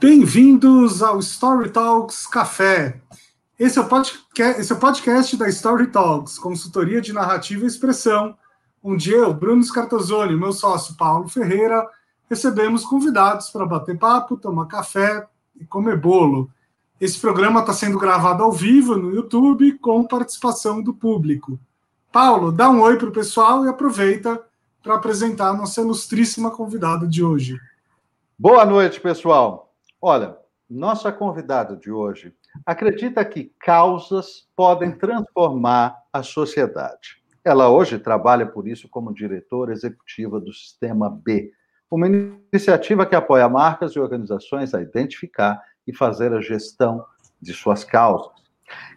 Bem-vindos ao Story Talks Café. Esse é, o podcast, esse é o podcast da Story Talks, consultoria de narrativa e expressão, onde eu, Bruno Scartozoni e meu sócio Paulo Ferreira recebemos convidados para bater papo, tomar café e comer bolo. Esse programa está sendo gravado ao vivo no YouTube com participação do público. Paulo, dá um oi para o pessoal e aproveita para apresentar a nossa ilustríssima convidada de hoje. Boa noite, pessoal. Olha, nossa convidada de hoje acredita que causas podem transformar a sociedade. Ela hoje trabalha por isso como diretora executiva do Sistema B, uma iniciativa que apoia marcas e organizações a identificar e fazer a gestão de suas causas.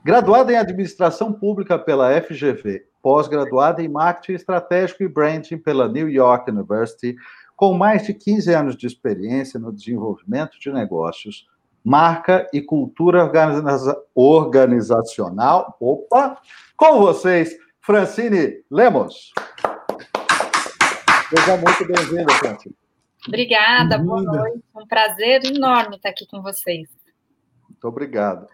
Graduada em Administração Pública pela FGV, pós-graduada em Marketing Estratégico e Branding pela New York University, com mais de 15 anos de experiência no desenvolvimento de negócios, marca e cultura organizacional. Opa! Com vocês, Francine Lemos. Seja muito bem-vinda, Francine. Obrigada, boa noite. Um prazer enorme estar aqui com vocês. Muito obrigado.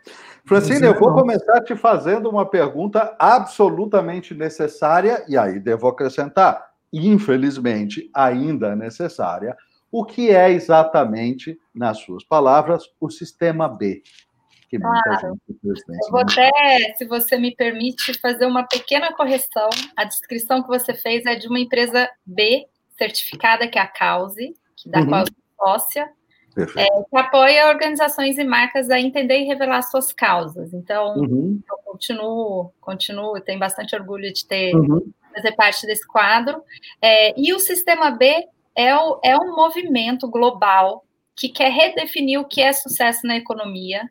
Francine, eu vou começar te fazendo uma pergunta absolutamente necessária, e aí devo acrescentar, infelizmente, ainda necessária. O que é exatamente, nas suas palavras, o sistema B? Que claro. Eu vou até, se você me permite, fazer uma pequena correção. A descrição que você fez é de uma empresa B, certificada, que é a Cause, da uhum. qual eu sou sócia, é, que apoia organizações e marcas a entender e revelar suas causas. Então, uhum. eu continuo, continuo, tenho bastante orgulho de ter uhum. Fazer parte desse quadro. É, e o Sistema B é, o, é um movimento global que quer redefinir o que é sucesso na economia.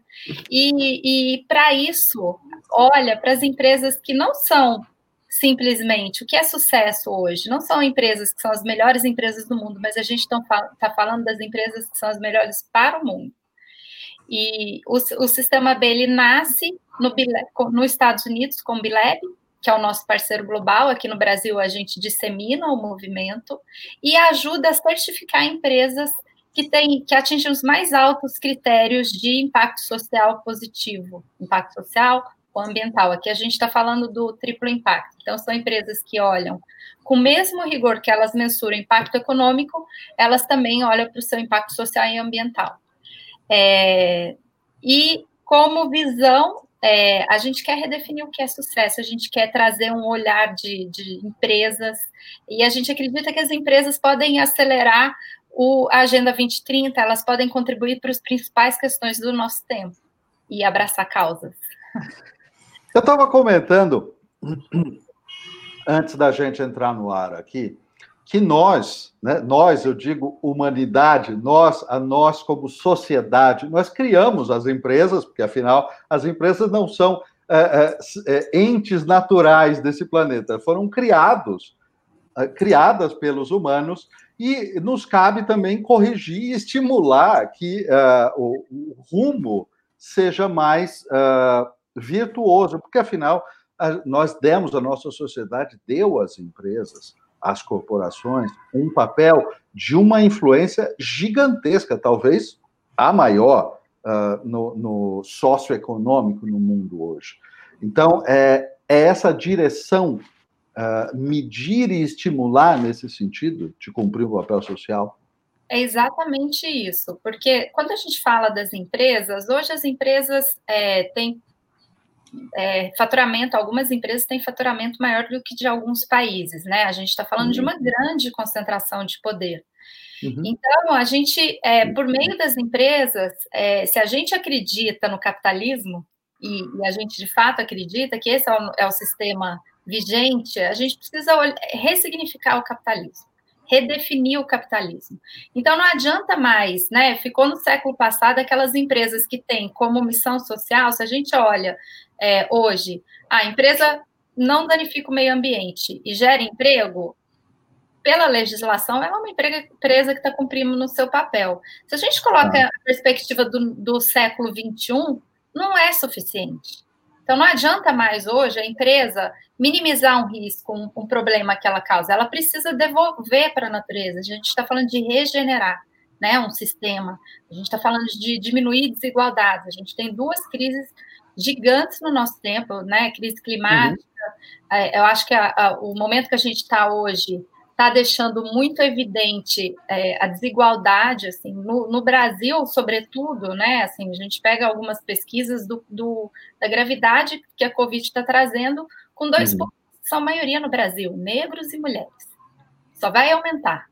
E, e para isso, olha para as empresas que não são simplesmente o que é sucesso hoje. Não são empresas que são as melhores empresas do mundo, mas a gente está tá falando das empresas que são as melhores para o mundo. E o, o sistema B ele nasce no, nos Estados Unidos com o Bileb, que é o nosso parceiro global. Aqui no Brasil, a gente dissemina o movimento e ajuda a certificar empresas que, tem, que atingem os mais altos critérios de impacto social positivo. Impacto social, o ambiental. Aqui a gente está falando do triplo impacto. Então, são empresas que olham com o mesmo rigor que elas mensuram impacto econômico, elas também olham para o seu impacto social e ambiental. É, e como visão, é, a gente quer redefinir o que é sucesso, a gente quer trazer um olhar de, de empresas, e a gente acredita que as empresas podem acelerar o, a Agenda 2030, elas podem contribuir para as principais questões do nosso tempo e abraçar causas. Eu estava comentando, antes da gente entrar no ar aqui, que nós, né, nós, eu digo humanidade, nós, a nós como sociedade, nós criamos as empresas, porque afinal as empresas não são é, é, entes naturais desse planeta, foram criados, é, criadas pelos humanos, e nos cabe também corrigir e estimular que o, o, rumo seja mais virtuoso, porque afinal nós demos, a nossa sociedade deu às empresas, às corporações, um papel de uma influência gigantesca, talvez a maior uh, no, no socioeconômico no mundo hoje. Então, é, é essa direção, uh, medir e estimular nesse sentido de cumprir o papel social? É exatamente isso, porque quando a gente fala das empresas, hoje as empresas é, têm é, faturamento, algumas empresas têm faturamento maior do que de alguns países, né? A gente está falando uhum. de uma grande concentração de poder. Uhum. Então, a gente, é, por meio das empresas, é, se a gente acredita no capitalismo, e, e, a gente de fato acredita que esse é o, é o sistema vigente, a gente precisa ressignificar o capitalismo redefinir o capitalismo. Então não adianta mais, né? Ficou no século passado aquelas empresas que têm como missão social, se a gente olha é, hoje, a empresa não danifica o meio ambiente e gera emprego, pela legislação, ela é uma empresa que está cumprindo no seu papel. Se a gente coloca ah. a perspectiva do, do século XXI, não é suficiente. Então, não adianta mais hoje a empresa minimizar um risco, um, um problema que ela causa. Ela precisa devolver para a natureza. A gente está falando de regenerar. né, um sistema. A gente está falando de diminuir desigualdades. A gente tem duas crises gigantes no nosso tempo, né? Crise climática. Uhum. Eu acho que a, a, o momento que a gente está hoje está deixando muito evidente é, a desigualdade, assim, no, no, Brasil, sobretudo, né? Assim, a gente pega algumas pesquisas do, do da gravidade que a Covid está trazendo, com dois uhum. são maioria no Brasil, negros e mulheres. Só vai aumentar.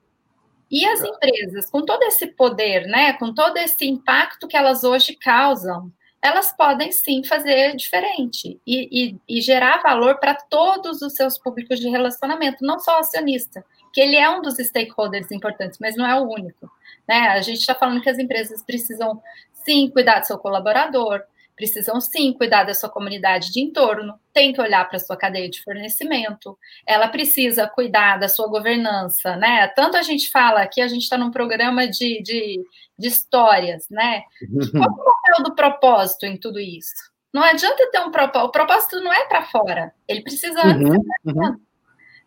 E as empresas, com todo esse poder, né, com todo esse impacto que elas hoje causam, elas podem sim fazer diferente e, e, e gerar valor para todos os seus públicos de relacionamento, não só o acionista, que ele é um dos stakeholders importantes, mas não é o único. Né? A gente está falando que as empresas precisam sim cuidar do seu colaborador, precisam sim cuidar da sua comunidade de entorno, tem que olhar para a sua cadeia de fornecimento, ela precisa cuidar da sua governança, né? Tanto a gente fala que a gente está num programa de, de, de, histórias, né? Qual é o papel do propósito em tudo isso? Não adianta ter um propósito, o propósito não é para fora, ele precisa uhum, uhum.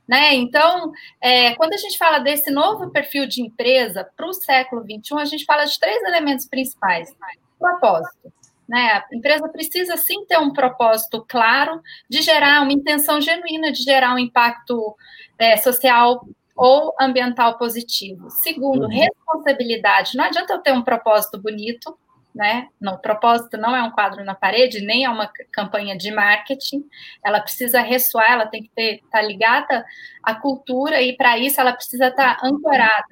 Né? Então, é, quando a gente fala desse novo perfil de empresa para o século XXI, a gente fala de três elementos principais: propósito, né? A empresa precisa sim ter um propósito claro de gerar uma intenção genuína de gerar um impacto é, social ou ambiental positivo. Segundo, uhum. responsabilidade. Não adianta eu ter um propósito bonito, né? Não, o propósito não é um quadro na parede, nem é uma campanha de marketing. Ela precisa ressoar, ela tem que estar tá ligada à cultura e para isso ela precisa estar tá ancorada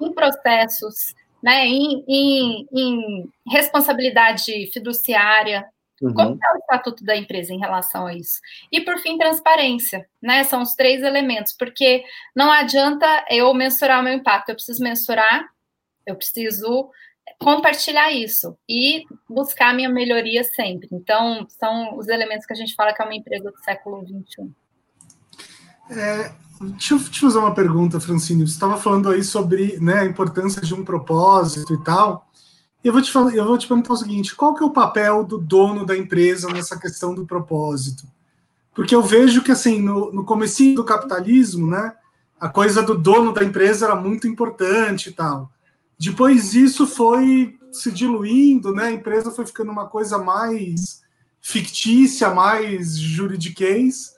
em processos né, em, em, em responsabilidade fiduciária, Uhum. Como é o estatuto da empresa em relação a isso? E, por fim, transparência, né? São os três elementos, porque não adianta eu mensurar o meu impacto, eu preciso mensurar, eu preciso compartilhar isso e buscar a minha melhoria sempre. Então, são os elementos que a gente fala que é uma empresa do século XXI. É, Deixa eu te fazer uma pergunta, Francine. Você estava falando aí sobre né, a importância de um propósito e tal. Eu vou, te falar, eu vou te perguntar o seguinte: qual que é o papel do dono da empresa nessa questão do propósito? Porque eu vejo que assim, no, no começo do capitalismo, né, a coisa do dono da empresa era muito importante e tal. Depois isso foi se diluindo, né? A empresa foi ficando uma coisa mais fictícia, mais juridiquês.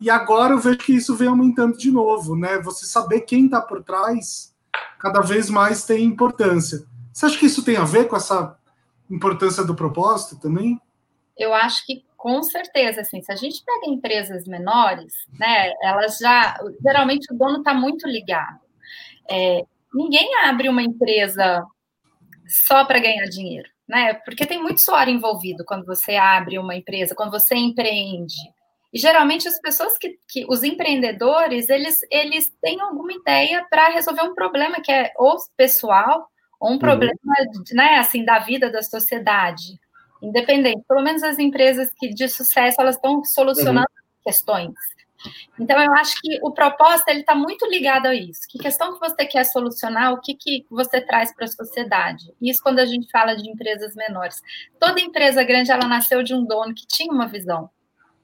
E agora eu vejo que isso vem aumentando de novo, né? Você saber quem está por trás cada vez mais tem importância. Você acha que isso tem a ver com essa importância do propósito também? Eu acho que com certeza, assim, se a gente pega empresas menores, né, elas já, geralmente o dono está muito ligado. É, ninguém abre uma empresa só para ganhar dinheiro, né? Porque tem muito suor envolvido quando você abre uma empresa, quando você empreende. E geralmente as pessoas que, que os empreendedores, eles, eles têm alguma ideia para resolver um problema que é ou pessoal, ou um uhum. problema, né, assim, da vida da sociedade. Independente, pelo menos as empresas que de sucesso, elas estão solucionando uhum. questões. Então, eu acho que o propósito ele está muito ligado a isso. Que questão que você quer solucionar, o que, que você traz para a sociedade? Isso quando a gente fala de empresas menores. Toda empresa grande, ela nasceu de um dono que tinha uma visão.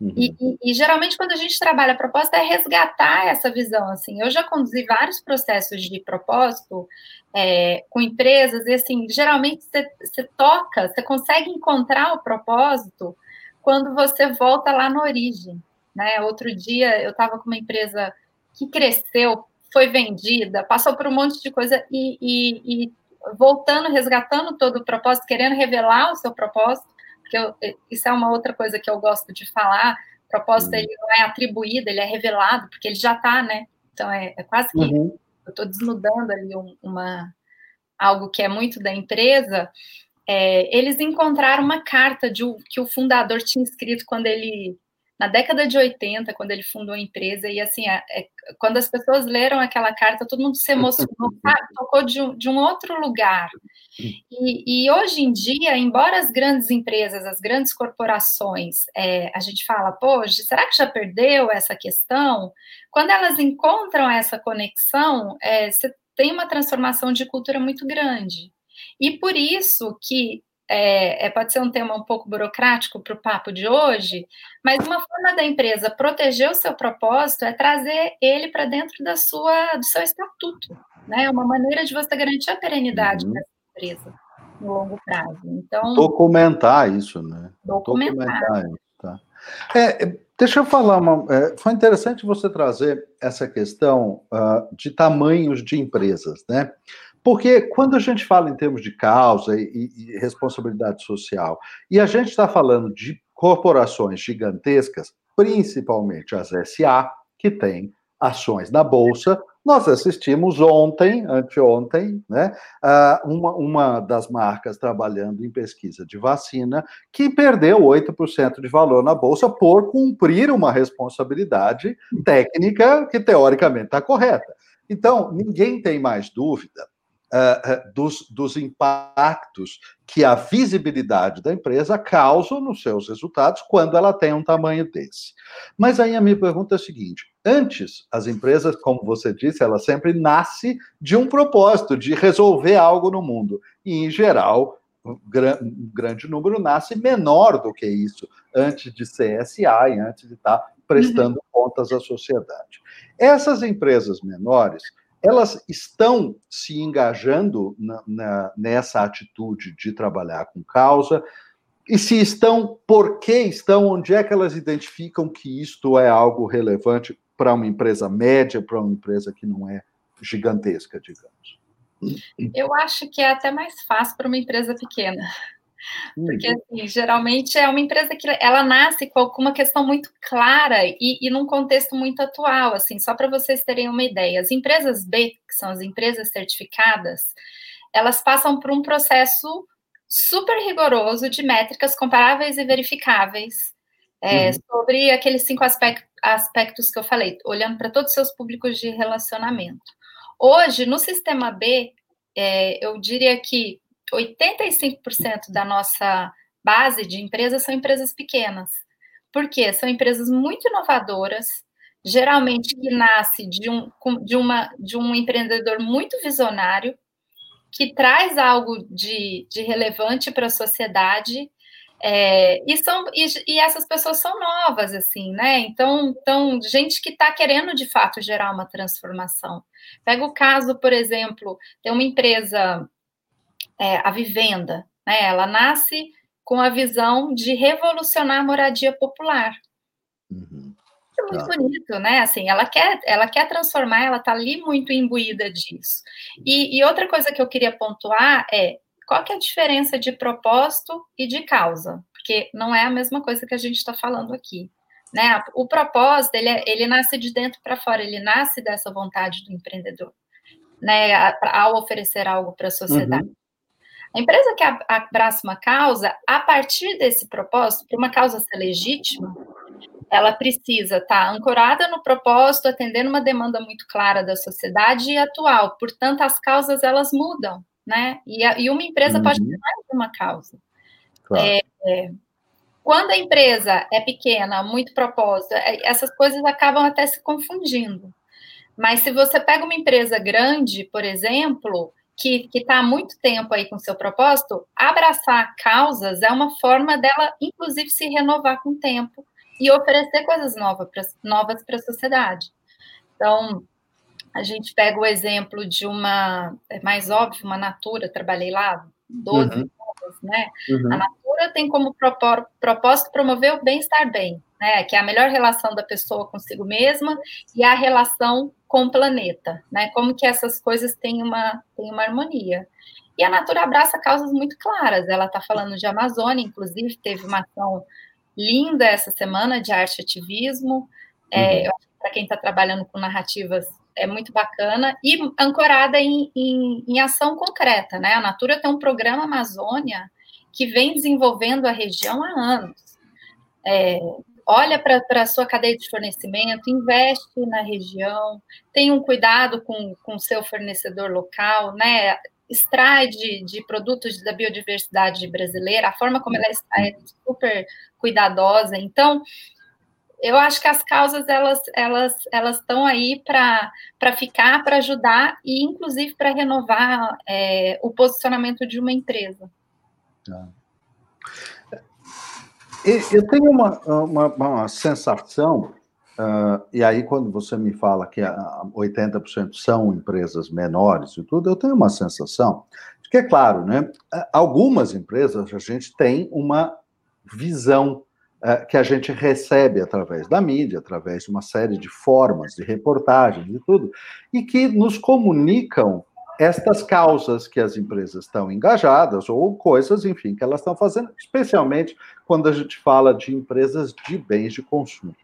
Uhum. E, e, e, geralmente quando a gente trabalha a proposta é resgatar essa visão. Assim, eu já conduzi vários processos de propósito é, com empresas e assim, geralmente você, toca, você consegue encontrar o propósito quando você volta lá na origem. Né? Outro dia eu estava com uma empresa que cresceu, foi vendida, passou por um monte de coisa e, e voltando, resgatando todo o propósito, querendo revelar o seu propósito porque eu, isso é uma outra coisa que eu gosto de falar. O propósito uhum. ele não é atribuído, ele é revelado, porque ele já está, né? Então é, é quase que uhum. eu estou desnudando ali um, uma algo que é muito da empresa. É, eles encontraram uma carta de, que o fundador tinha escrito quando ele na década de 80, quando ele fundou a empresa, e assim, é, é, quando as pessoas leram aquela carta, todo mundo se emocionou, sabe? tocou de um, de um outro lugar. E, e, hoje em dia, embora as grandes empresas, as grandes corporações, é, a gente fala, poxa, será que já perdeu essa questão? Quando elas encontram essa conexão, é, você tem uma transformação de cultura muito grande. E por isso que é, é, pode ser um tema um pouco burocrático para o papo de hoje, mas uma forma da empresa proteger o seu propósito é trazer ele para dentro da sua, do seu estatuto. Né? É uma maneira de você garantir a perenidade uhum. dessa empresa no longo prazo. Então, documentar isso, né? Documentar. documentar isso, tá. É, deixa eu falar uma. É, foi interessante você trazer essa questão uh, de tamanhos de empresas, né? Porque quando a gente fala em termos de causa e, e responsabilidade social, e a gente está falando de corporações gigantescas, principalmente as SA, que têm ações na Bolsa, nós assistimos ontem, anteontem, né, uma, uma das marcas trabalhando em pesquisa de vacina que perdeu 8% de valor na Bolsa por cumprir uma responsabilidade técnica que teoricamente está correta. Então, ninguém tem mais dúvida uh, dos, dos impactos que a visibilidade da empresa causa nos seus resultados quando ela tem um tamanho desse. Mas aí a minha pergunta é a seguinte: antes, as empresas, como você disse, ela sempre nasce de um propósito, de resolver algo no mundo. E, em geral, um grande número nasce menor do que isso, antes de ser SA e antes de estar prestando uhum. contas à sociedade. Essas empresas menores, elas estão se engajando na, na, nessa atitude de trabalhar com causa? E se estão, por que estão? Onde é que elas identificam que isto é algo relevante para uma empresa média, para uma empresa que não é gigantesca, digamos? Eu acho que é até mais fácil para uma empresa pequena. Porque, uhum. assim, geralmente é uma empresa que ela nasce com uma questão muito clara e, e num contexto muito atual, assim, só para vocês terem uma ideia. As empresas B, que são as empresas certificadas, elas passam por um processo super rigoroso de métricas comparáveis e verificáveis é, uhum. sobre aqueles cinco aspectos, aspectos que eu falei, olhando para todos os seus públicos de relacionamento. Hoje, no sistema B, é, eu diria que 85% da nossa base de empresas são empresas pequenas. Por quê? São empresas muito inovadoras, geralmente que nasce de um, de, uma, de um empreendedor muito visionário, que traz algo de, de relevante para a sociedade. É, e, são, e, e, essas pessoas são novas, assim, né? Então, então gente que está querendo de fato gerar uma transformação. Pega o caso, por exemplo, tem uma empresa é, a vivenda, né? Ela nasce com a visão de revolucionar a moradia popular. Uhum. É muito ah. bonito, né? Assim, ela quer, ela quer transformar, ela está ali muito imbuída disso. E, e, outra coisa que eu queria pontuar é qual que é a diferença de propósito e de causa, porque não é a mesma coisa que a gente está falando aqui. Né? O propósito ele, é, ele nasce de dentro para fora, ele nasce dessa vontade do empreendedor, né? Ao oferecer algo para a sociedade. Uhum. A empresa que abraça uma causa, a partir desse propósito, para uma causa ser legítima, ela precisa estar ancorada no propósito, atendendo uma demanda muito clara da sociedade e atual. Portanto, as causas elas mudam, né? E, a, e uma empresa uhum. pode ter mais de uma causa. Claro. É, é, quando a empresa é pequena, muito propósito, é, essas coisas acabam até se confundindo. Mas se você pega uma empresa grande, por exemplo, que está há muito tempo aí com seu propósito, abraçar causas é uma forma dela, inclusive, se renovar com o tempo e oferecer coisas novas para novas a sociedade. Então, a gente pega o exemplo de uma, é mais óbvio, uma Natura, trabalhei lá 12 uhum. anos, né? Uhum. A Natura tem como propósito promover o bem-estar bem, né? Que é a melhor relação da pessoa consigo mesma e a relação com o planeta, né? Como que essas coisas têm uma, têm uma harmonia. E a Natura abraça causas muito claras. Ela está falando de Amazônia, inclusive teve uma ação linda essa semana de arte e ativismo. É, uhum. Para quem está trabalhando com narrativas, é muito bacana e ancorada em, em, em, ação concreta, né? A Natura tem um programa Amazônia que vem desenvolvendo a região há anos. É, olha para a sua cadeia de fornecimento, investe na região, tem um cuidado com o seu fornecedor local, né? Extrai de, de, produtos da biodiversidade brasileira, a forma como ela é super cuidadosa. Então, eu acho que as causas elas elas elas estão aí para ficar, para ajudar e inclusive para renovar é, o posicionamento de uma empresa. Tá. Eu tenho uma, uma, uma sensação, uh, e aí quando você me fala que 80% são empresas menores e tudo, eu tenho uma sensação de que, é claro, né, algumas empresas a gente tem uma visão uh, que a gente recebe através da mídia, através de uma série de formas de reportagens e tudo, e que nos comunicam estas causas que as empresas estão engajadas ou coisas, enfim, que elas estão fazendo, especialmente quando a gente fala de empresas de bens de consumo.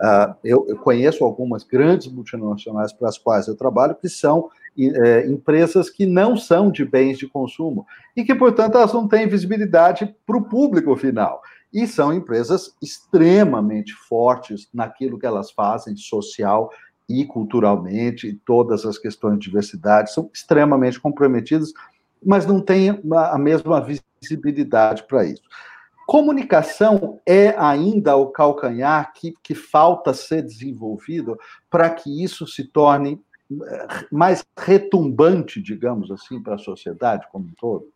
Uh, eu, eu, conheço algumas grandes multinacionais para as quais eu trabalho que são é, empresas que não são de bens de consumo e que, portanto, elas não têm visibilidade para o público final. E são empresas extremamente fortes naquilo que elas fazem social e culturalmente, todas as questões de diversidade são extremamente comprometidas, mas não têm a mesma visibilidade para isso. Comunicação é ainda o calcanhar que, que falta ser desenvolvido para que isso se torne eh, mais retumbante, digamos assim, para a sociedade como um todo?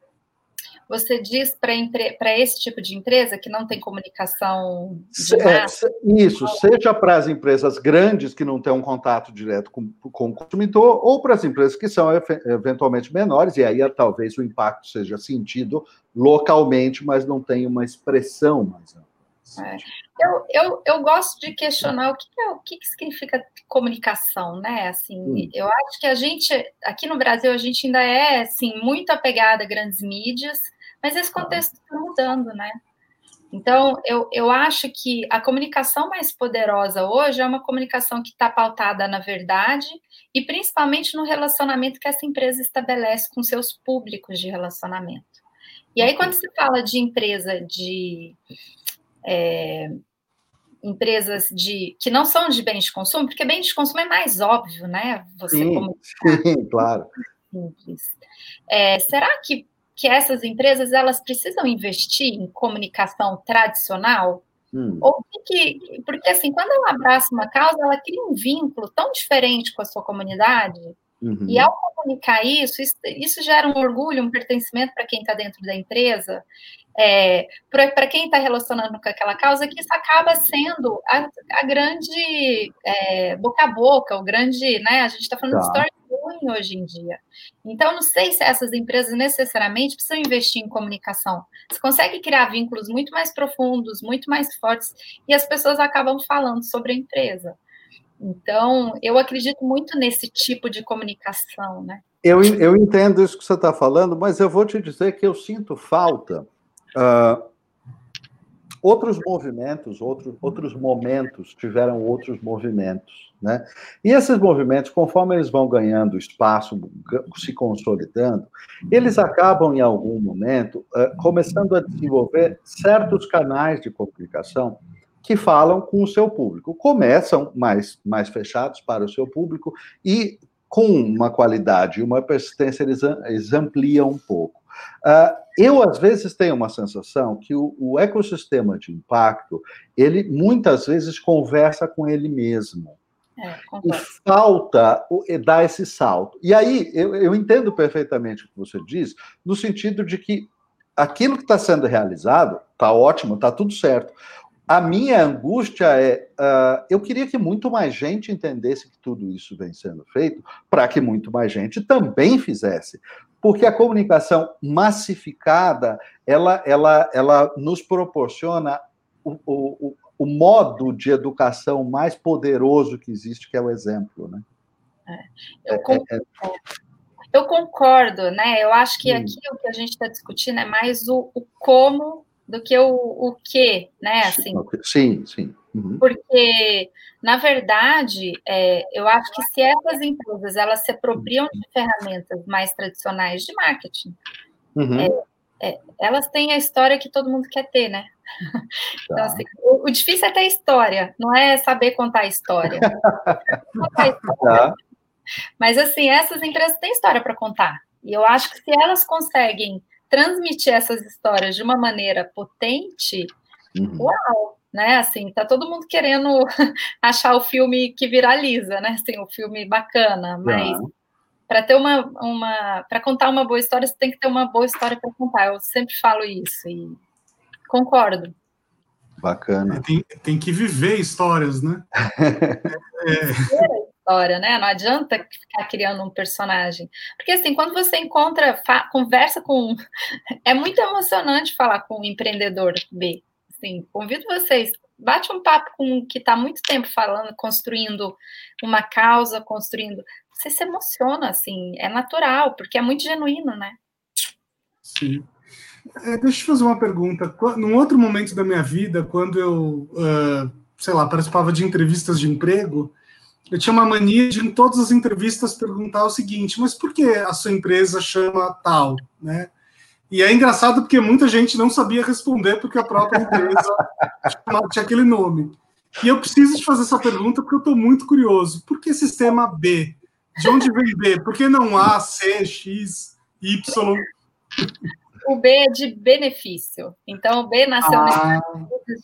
Você diz para esse tipo de empresa que não tem comunicação de é, Isso, seja para as empresas grandes que não têm um contato direto com, com o consumidor, ou para as empresas que são eventualmente menores, e aí talvez o impacto seja sentido localmente, mas não tem uma expressão mais ampla. É. Eu, eu, eu gosto de questionar o que, é, o que, que significa comunicação, né? Assim, hum. eu acho que a gente, aqui no Brasil, a gente ainda é assim, muito apegada a grandes mídias, mas esse contexto está mudando, né? Então, eu, eu acho que a comunicação mais poderosa hoje é uma comunicação que está pautada na verdade e principalmente no relacionamento que essa empresa estabelece com seus públicos de relacionamento. E aí, quando se fala de empresa de é, empresas de que não são de bens de consumo, porque bens de consumo é mais óbvio, né? Você sim, como sim, claro. Simples. É, será que, que essas empresas elas precisam investir em comunicação tradicional? Hum. Ou que, porque assim, quando ela abraça uma causa, ela cria um vínculo tão diferente com a sua comunidade Uhum. E ao comunicar isso, isso, isso, gera um orgulho, um pertencimento para quem está dentro da empresa, é, para quem está relacionando com aquela causa, que isso acaba sendo a, a grande é, boca a boca, o grande, né? A gente está falando tá. de storytelling hoje em dia. Então, não sei se essas empresas necessariamente precisam investir em comunicação. Você consegue criar vínculos muito mais profundos, muito mais fortes, e as pessoas acabam falando sobre a empresa. Então, eu acredito muito nesse tipo de comunicação, né? Eu, eu entendo isso que você está falando, mas eu vou te dizer que eu sinto falta. Uh, outros movimentos, outros, outros momentos tiveram outros movimentos, né? E esses movimentos, conforme eles vão ganhando espaço, se consolidando, eles acabam em algum momento uh, começando a desenvolver certos canais de comunicação que falam com o seu público. Começam mais, mais fechados para o seu público e com uma qualidade e uma persistência eles ampliam um pouco. Uh, eu, às vezes, tenho uma sensação que o, o, ecossistema de impacto, ele muitas vezes conversa com ele mesmo. É, e falta dar esse salto. E aí, eu, eu entendo perfeitamente o que você diz, no sentido de que aquilo que está sendo realizado está ótimo, está tudo certo. A minha angústia é, uh, eu queria que muito mais gente entendesse que tudo isso vem sendo feito, para que muito mais gente também fizesse. Porque a comunicação massificada, ela, ela, ela nos proporciona o, o, o modo de educação mais poderoso que existe, que é o exemplo, né? É, eu, concordo, é, é... eu concordo, né? Eu acho que aqui o que a gente está discutindo é mais o, o como do que o, o que, né? Assim, sim, sim. Uhum. Porque, na verdade, é, eu acho que se essas empresas elas se apropriam de ferramentas mais tradicionais de marketing, uhum. é, é, elas têm a história que todo mundo quer ter, né? Então, tá. Então, assim, o, o, difícil é ter história, não é saber contar a história. contar a história. Tá. Mas, assim, essas empresas têm história para contar. E eu acho que se elas conseguem transmitir essas histórias de uma maneira potente, uhum. uau, né? Assim, tá todo mundo querendo achar o filme que viraliza, né? Assim, o filme bacana, mas uhum. para ter uma, uma para contar uma boa história, você tem que ter uma boa história para contar. Eu sempre falo isso e concordo. Bacana. Tem, tem que viver histórias, né? é. História, né? Não adianta ficar criando um personagem. Porque, assim, quando você encontra, conversa com. É muito emocionante falar com um empreendedor B. Assim, convido vocês, bate um papo com que está muito tempo falando, construindo uma causa, construindo. Você se emociona, assim, é natural, porque é muito genuíno, né? Sim. É, deixa eu te fazer uma pergunta. Num outro momento da minha vida, quando eu, uh, sei lá, participava de entrevistas de emprego, eu tinha uma mania de, em todas as entrevistas, perguntar o seguinte: mas por que a sua empresa chama tal? Né? E é engraçado porque muita gente não sabia responder porque a própria empresa tinha aquele nome. E eu preciso te fazer essa pergunta porque eu estou muito curioso. Por que sistema B? De onde vem B? Por que não A, C, X, Y? O B é de benefício. Então, o B nasceu ah.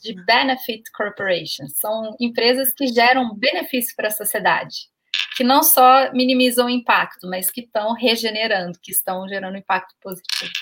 de Benefit Corporations. São empresas que geram benefício para a sociedade. Que não só minimizam o impacto, mas que estão regenerando, que estão gerando impacto positivo.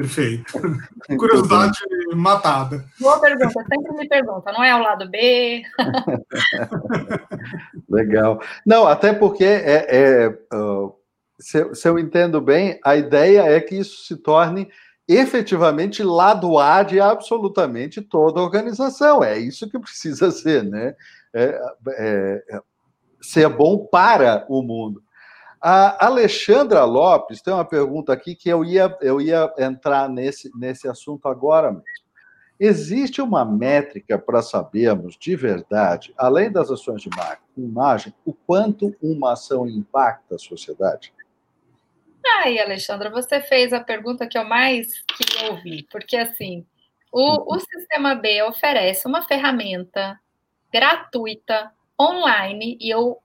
Perfeito. Curiosidade matada. Boa pergunta, sempre me pergunta, não é o lado B? Legal. Não, até porque é, é uh, se, se eu entendo bem, a ideia é que isso se torne efetivamente lado A de absolutamente toda a organização. É isso que precisa ser, né? É, é, é ser bom para o mundo. A Alexandra Lopes tem uma pergunta aqui que eu ia, eu ia entrar nesse, nesse assunto agora mesmo. Existe uma métrica para sabermos de verdade, além das ações de marketing, imagem, o quanto uma ação impacta a sociedade? Aí, Alexandra, você fez a pergunta que eu mais queria ouvir, porque assim, o, o Sistema B oferece uma ferramenta gratuita, online, e eu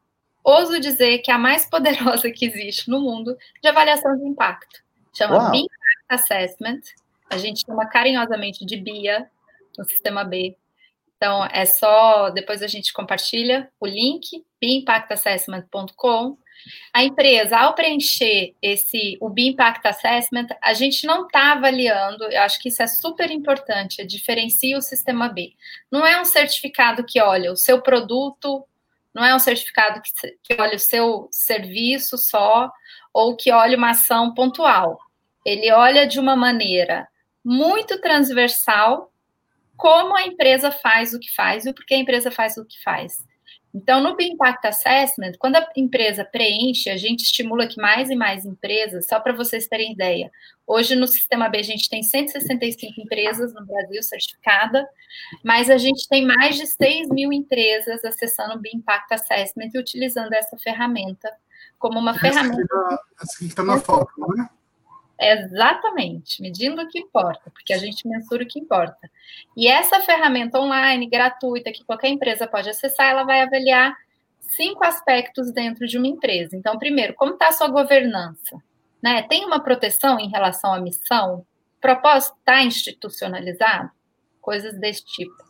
ouso dizer que é a mais poderosa que existe no mundo de avaliação de impacto. Chama BIA Impact Assessment. A gente chama carinhosamente de BIA no sistema B. Então, é só, depois a gente compartilha o link, biimpactassessment.com. A empresa, ao preencher esse, o BIA Impact Assessment, a gente não está avaliando, eu acho que isso é super importante, diferencia o sistema B. Não é um certificado que, olha, o seu produto não é um certificado que, olha o seu serviço só ou que olha uma ação pontual. Ele olha de uma maneira muito transversal como a empresa faz o que faz e por que a empresa faz o que faz. Então, no Impact Assessment, quando a empresa preenche, a gente estimula que mais e mais empresas, só para vocês terem ideia, hoje no Sistema B a gente tem 165 empresas no Brasil certificada, mas a gente tem mais de 6 mil empresas acessando o Impact Assessment e utilizando essa ferramenta como uma essa ferramenta. essa que está na foto, não é? Exatamente, medindo o que importa, porque a gente mensura o que importa. E essa ferramenta online, gratuita, que qualquer empresa pode acessar, ela vai avaliar cinco aspectos dentro de uma empresa. Então, primeiro, como está a sua governança? Né? Tem uma proteção em relação à missão? O propósito está institucionalizado? Coisas desse tipo.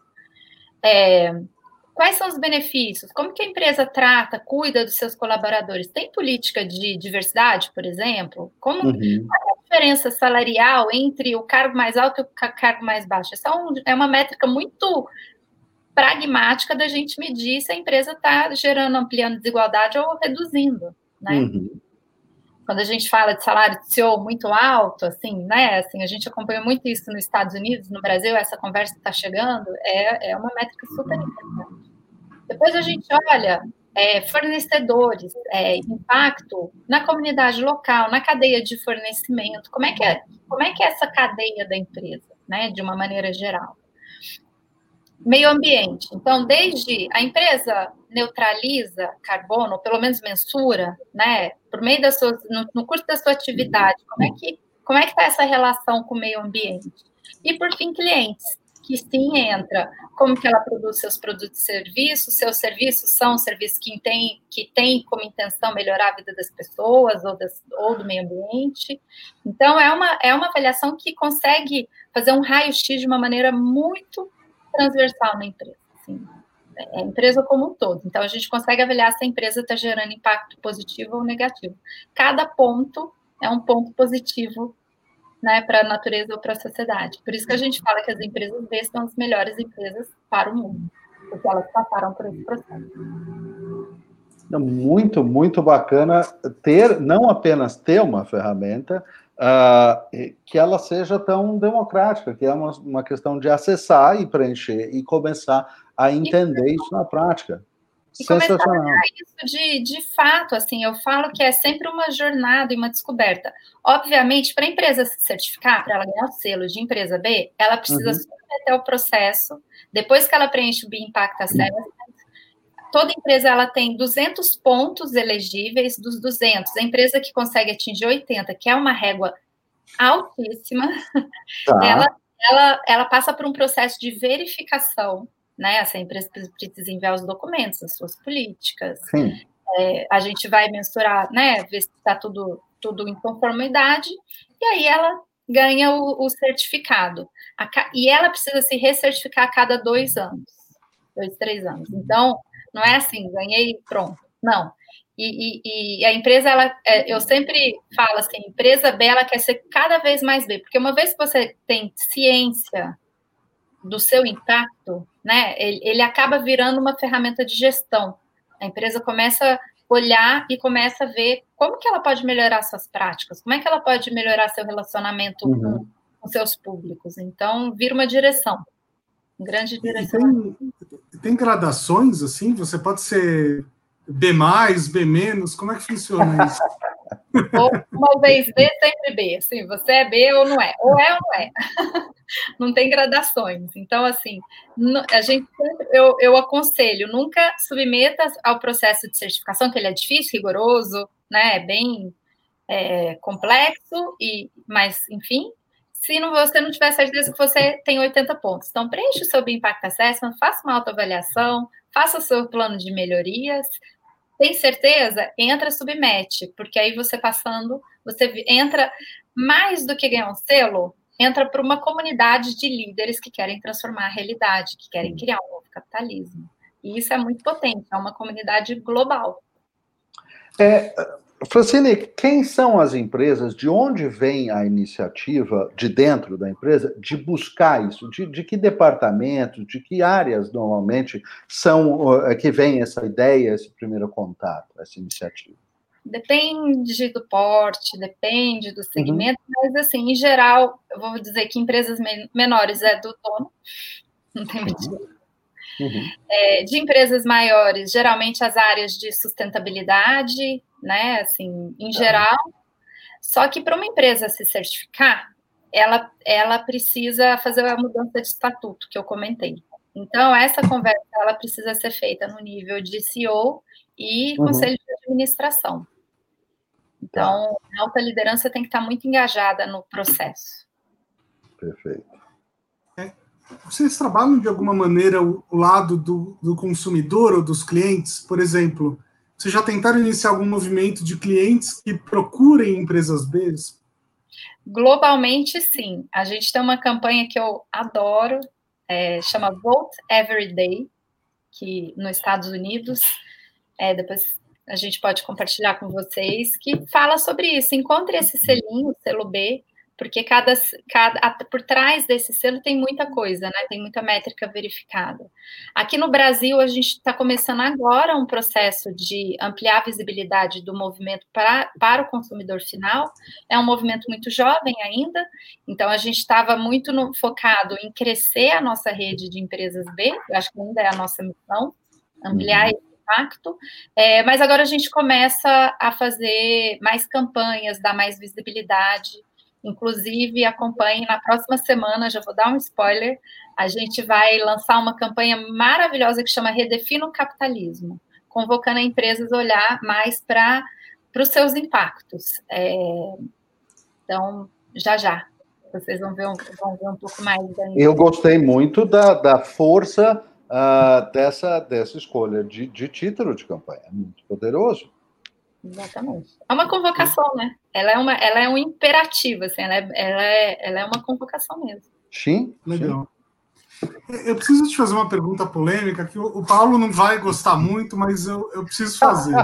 É, Quais são os benefícios? Como que a empresa trata, cuida dos seus colaboradores? Tem política de diversidade, por exemplo? Como uhum. qual é a diferença salarial entre o cargo mais alto e o cargo mais baixo? Essa é, é uma métrica muito pragmática da gente medir se a empresa está gerando, ampliando desigualdade ou reduzindo, né? Uhum. Quando a gente fala de salário de CEO muito alto, assim, né? Assim, a gente acompanha muito isso nos Estados Unidos, no Brasil, essa conversa está chegando, é, é uma métrica super importante. Depois a gente olha é, fornecedores, é, impacto na comunidade local, na cadeia de fornecimento, como é que é, como é, que é essa cadeia da empresa, né, de uma maneira geral. Meio ambiente. Então, desde a empresa neutraliza carbono, ou pelo menos mensura, né, por meio das suas, no, no curso da sua atividade, como é que como é que está essa relação com o meio ambiente? E por fim, clientes que sim entra, como que ela produz seus produtos e serviços, seus serviços são serviços que tem, que tem como intenção melhorar a vida das pessoas ou, das, ou do meio ambiente. Então, é uma, é uma avaliação que consegue fazer um raio-x de uma maneira muito transversal na empresa. Assim. é a empresa como um todo. Então, a gente consegue avaliar se a empresa está gerando impacto positivo ou negativo. Cada ponto é um ponto positivo né, para a natureza ou para a sociedade. Por isso que a gente fala que as empresas B são as melhores empresas para o mundo, porque elas passaram por esse processo. Muito, muito bacana ter, não apenas ter uma ferramenta, uh, que ela seja tão democrática, que é uma, uma questão de acessar e preencher e começar a entender isso na prática. E Sensacional. isso de, de fato, assim, eu falo que é sempre uma jornada e uma descoberta. Obviamente, para a empresa se certificar, para ela ganhar o selo de empresa B, ela precisa uhum. submeter o processo. Depois que ela preenche o B Impact Assessment, toda empresa ela tem 200 pontos elegíveis dos 200. A empresa que consegue atingir 80, que é uma régua altíssima, tá. ela, ela, ela passa por um processo de verificação né? Essa empresa precisa enviar os documentos, as suas políticas. É, a gente vai mensurar, né? Ver se está tudo, tudo em conformidade, e aí ela ganha o, o certificado. A, e ela precisa se recertificar a cada dois anos, dois, três anos. Então, não é assim, ganhei pronto. Não. E, e, e, a empresa, ela, é, eu sempre falo assim, empresa B, ela quer ser cada vez mais B, porque uma vez que você tem ciência do seu impacto, né, ele, ele acaba virando uma ferramenta de gestão. A empresa começa a olhar e começa a ver como que ela pode melhorar suas práticas, como é que ela pode melhorar seu relacionamento uhum. com, com, seus públicos. Então, vira uma direção, uma grande direção. Tem, tem, gradações, assim? Você pode ser B+, B-, como é que funciona isso? Ou uma vez B, sempre B. Assim, você é B ou não é. Ou é ou não é. Não tem gradações. Então, assim, a gente eu, eu aconselho, nunca submeta ao processo de certificação, que ele é difícil, rigoroso, né? É bem é, complexo, e, mas, enfim, se não, você não tiver certeza que você tem 80 pontos. Então, preencha o seu Impact Assessment, faça uma autoavaliação, faça o seu plano de melhorias, tem certeza? Entra, submete, porque aí você passando, você entra mais do que ganhar um selo, entra para uma comunidade de líderes que querem transformar a realidade, que querem criar um novo capitalismo. E isso é muito potente, é uma comunidade global. É, Francine, quem são as empresas? De onde vem a iniciativa de dentro da empresa de buscar isso? De, de que departamentos, de que áreas normalmente são é, que vem essa ideia, esse primeiro contato, essa iniciativa? Depende do porte, depende do segmento, uhum. mas assim, em geral, eu vou dizer que empresas menores é do dono, não tem mentira. Uhum. É, de empresas maiores, geralmente as áreas de sustentabilidade, né? Assim, em tá. geral. Só que para uma empresa se certificar, ela, ela precisa fazer a mudança de estatuto que eu comentei. Então, essa conversa ela precisa ser feita no nível de CEO e uhum. conselho de administração. Então, tá. a alta liderança tem que estar muito engajada no processo. Perfeito. Vocês trabalham de alguma maneira o lado do, do consumidor ou dos clientes? Por exemplo, vocês já tentaram iniciar algum movimento de clientes que procurem empresas B? Globalmente, sim. A gente tem uma campanha que eu adoro, é, chama Vote Every Day, que nos Estados Unidos, é, depois a gente pode compartilhar com vocês, que fala sobre isso. Encontre esse selinho, selo B, porque cada, cada por trás desse selo tem muita coisa, né? Tem muita métrica verificada. Aqui no Brasil, a gente está começando agora um processo de ampliar a visibilidade do movimento pra, para o consumidor final. É um movimento muito jovem ainda, então a gente estava muito no, focado em crescer a nossa rede de empresas B, eu acho que ainda é a nossa missão, ampliar uhum. esse impacto, é, mas agora a gente começa a fazer mais campanhas, dar mais visibilidade Inclusive, acompanhe na próxima semana, já vou dar um spoiler, a gente vai lançar uma campanha maravilhosa que chama Redefina o Capitalismo, convocando empresas a olhar mais para os seus impactos. É, então, já já, vocês vão ver um, vão ver um pouco mais. Eu gostei muito da, da força uh, dessa, dessa escolha de, de título de campanha, muito poderoso. Exatamente. É uma convocação, né? Ela é, uma, ela é um imperativo, assim, ela é, ela é, ela é uma convocação mesmo. Sim, legal. Eu preciso te fazer uma pergunta polêmica que o Paulo não vai gostar muito, mas eu, eu preciso fazer.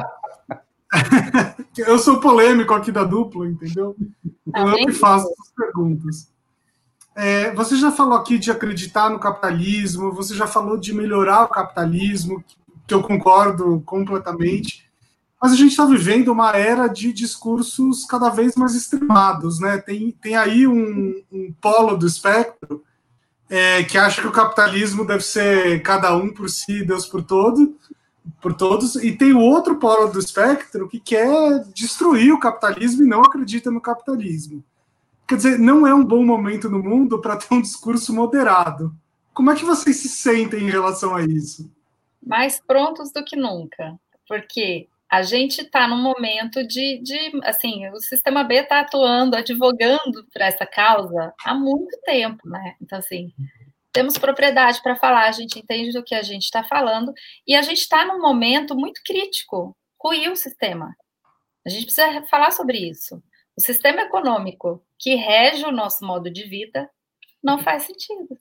eu sou polêmico aqui da dupla, entendeu? Então eu que faço as perguntas. É, você já falou aqui de acreditar no capitalismo, você já falou de melhorar o capitalismo, que eu concordo completamente. Mas a gente está vivendo uma era de discursos cada vez mais extremados, né? Tem, tem aí um, um polo do espectro é, que acha que o capitalismo deve ser cada um por si, Deus por todo, por todos, e tem o outro polo do espectro que quer destruir o capitalismo e não acredita no capitalismo. Quer dizer, não é um bom momento no mundo para ter um discurso moderado. Como é que vocês se sentem em relação a isso? Mais prontos do que nunca, porque a gente está num momento de, de, assim, o sistema B está atuando, advogando para essa causa há muito tempo, né? Então, assim, temos propriedade para falar, a gente entende do que a gente está falando, e a gente está num momento muito crítico, ruir o sistema. A gente precisa falar sobre isso. O sistema econômico que rege o nosso modo de vida não faz sentido.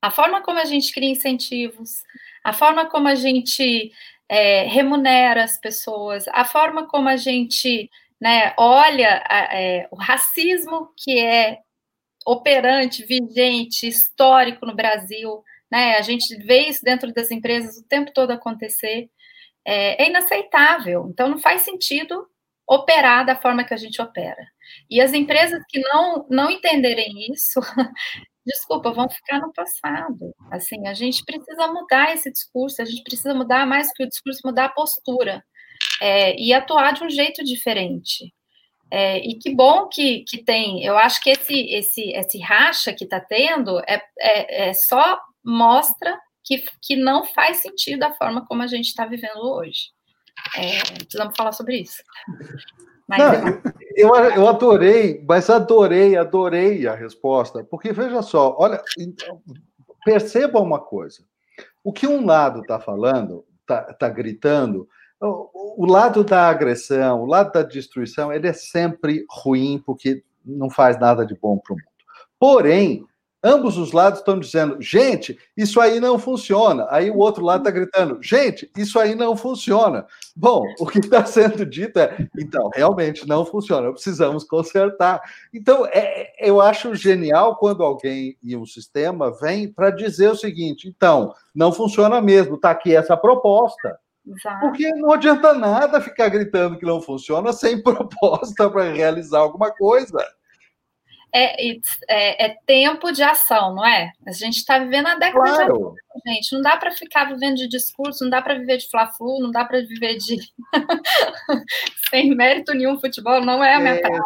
A forma como a gente cria incentivos, a forma como a gente é, remunera as pessoas, a forma como a gente né, olha é, o racismo que é operante, vigente, histórico no Brasil, né, a gente vê isso dentro das empresas o tempo todo acontecer, é, é inaceitável. Então, não faz sentido operar da forma que a gente opera. E as empresas que não, não entenderem isso, desculpa, vão ficar no passado. Assim, a gente precisa mudar esse discurso, a gente precisa mudar mais que o discurso, mudar a postura é, e atuar de um jeito diferente. É, e que bom que, que tem. Eu acho que esse esse esse racha que está tendo é, é, é, só mostra que, que não faz sentido a forma como a gente está vivendo hoje. É, precisamos falar sobre isso. Não, eu, eu adorei, mas adorei, adorei a resposta, porque veja só, olha, então, perceba uma coisa. O que um lado está falando, está tá gritando, o lado da agressão, o lado da destruição, ele é sempre ruim, porque não faz nada de bom para o mundo. Porém, Ambos os lados estão dizendo, gente, isso aí não funciona. Aí o outro lado está gritando, gente, isso aí não funciona. Bom, o que está sendo dito é, então, realmente não funciona, precisamos consertar. Então, é, eu acho genial quando alguém e um sistema vem para dizer o seguinte: então, não funciona mesmo, está aqui essa proposta. Exato. Porque não adianta nada ficar gritando que não funciona sem proposta para realizar alguma coisa é, é, é, tempo de ação, não é? A gente está vivendo a década claro. de ação, gente. Não dá para ficar vivendo de discurso, não dá para viver de fla-flu, não dá para viver de sem mérito nenhum futebol, não é a minha é, praia.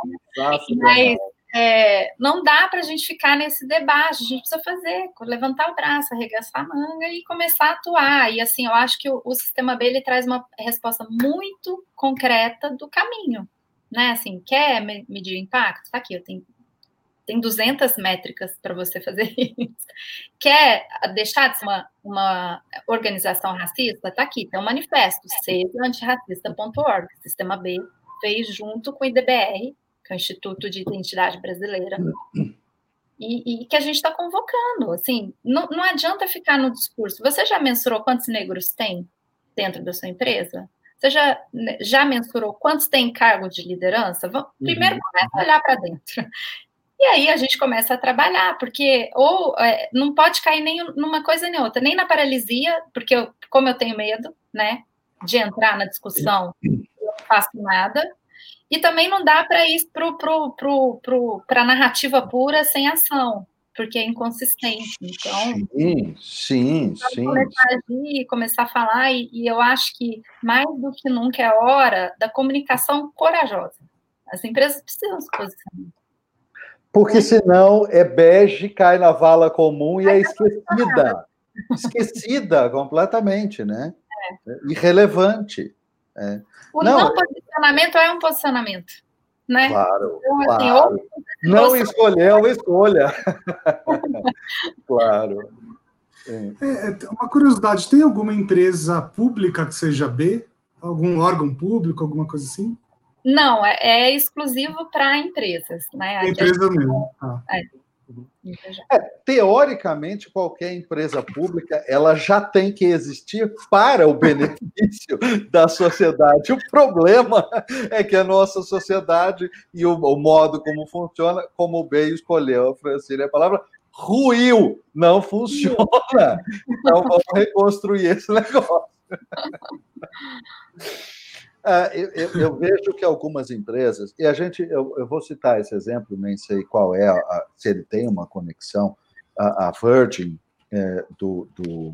Mas é, não dá para a gente ficar nesse debate, a gente precisa fazer, levantar o braço, arregaçar a manga e começar a atuar. E assim, eu acho que o, o sistema B ele traz uma resposta muito concreta do caminho. Né, assim, quer medir o impacto? Está aqui, eu tenho tem 200 métricas para você fazer isso. Quer deixar de ser uma, uma organização racista? Está aqui, tem um manifesto, seja antirracista.org, Sistema B fez junto com o IDBR, que é o Instituto de Identidade Brasileira, e, e que a gente está convocando. Assim, não, não adianta ficar no discurso. Você já mensurou quantos negros tem dentro da sua empresa? Você já, já mensurou quantos tem cargo de liderança? Vamos, primeiro uhum. começa a olhar para dentro. E aí a gente começa a trabalhar, porque ou é, não pode cair nem numa coisa nem outra, nem na paralisia, porque eu, como eu tenho medo, né, de entrar na discussão, eu não faço nada. E também não dá para ir para pro, pro, pro, a narrativa pura sem ação, porque é inconsistente. Então, sim, sim, sim. Começar a agir, começar a falar, e, e eu acho que mais do que nunca é hora da comunicação corajosa. As empresas precisam se posicionar. Porque senão é bege, cai na vala comum e é esquecida. Esquecida completamente, né? É. Irrelevante. É. O não, não posicionamento é um posicionamento. Né? Claro, então, assim, claro. Não escolher é uma escolha. claro. É, é, uma curiosidade, tem alguma empresa pública que seja B? Algum órgão público, alguma coisa assim? Não, é, é exclusivo para empresas, né? Empresa mesmo. Ah. É. É, teoricamente, qualquer empresa pública ela já tem que existir para o benefício da sociedade. O problema é que a nossa sociedade e o, o modo como funciona, como bem escolheu a Francine a palavra, ruiu, não funciona. Então vamos reconstruir esse negócio. Uh, eu, eu, vejo que algumas empresas, e a gente, eu, eu, vou citar esse exemplo, nem sei qual é, a, se ele tem uma conexão, a, a Virgin, é, do, do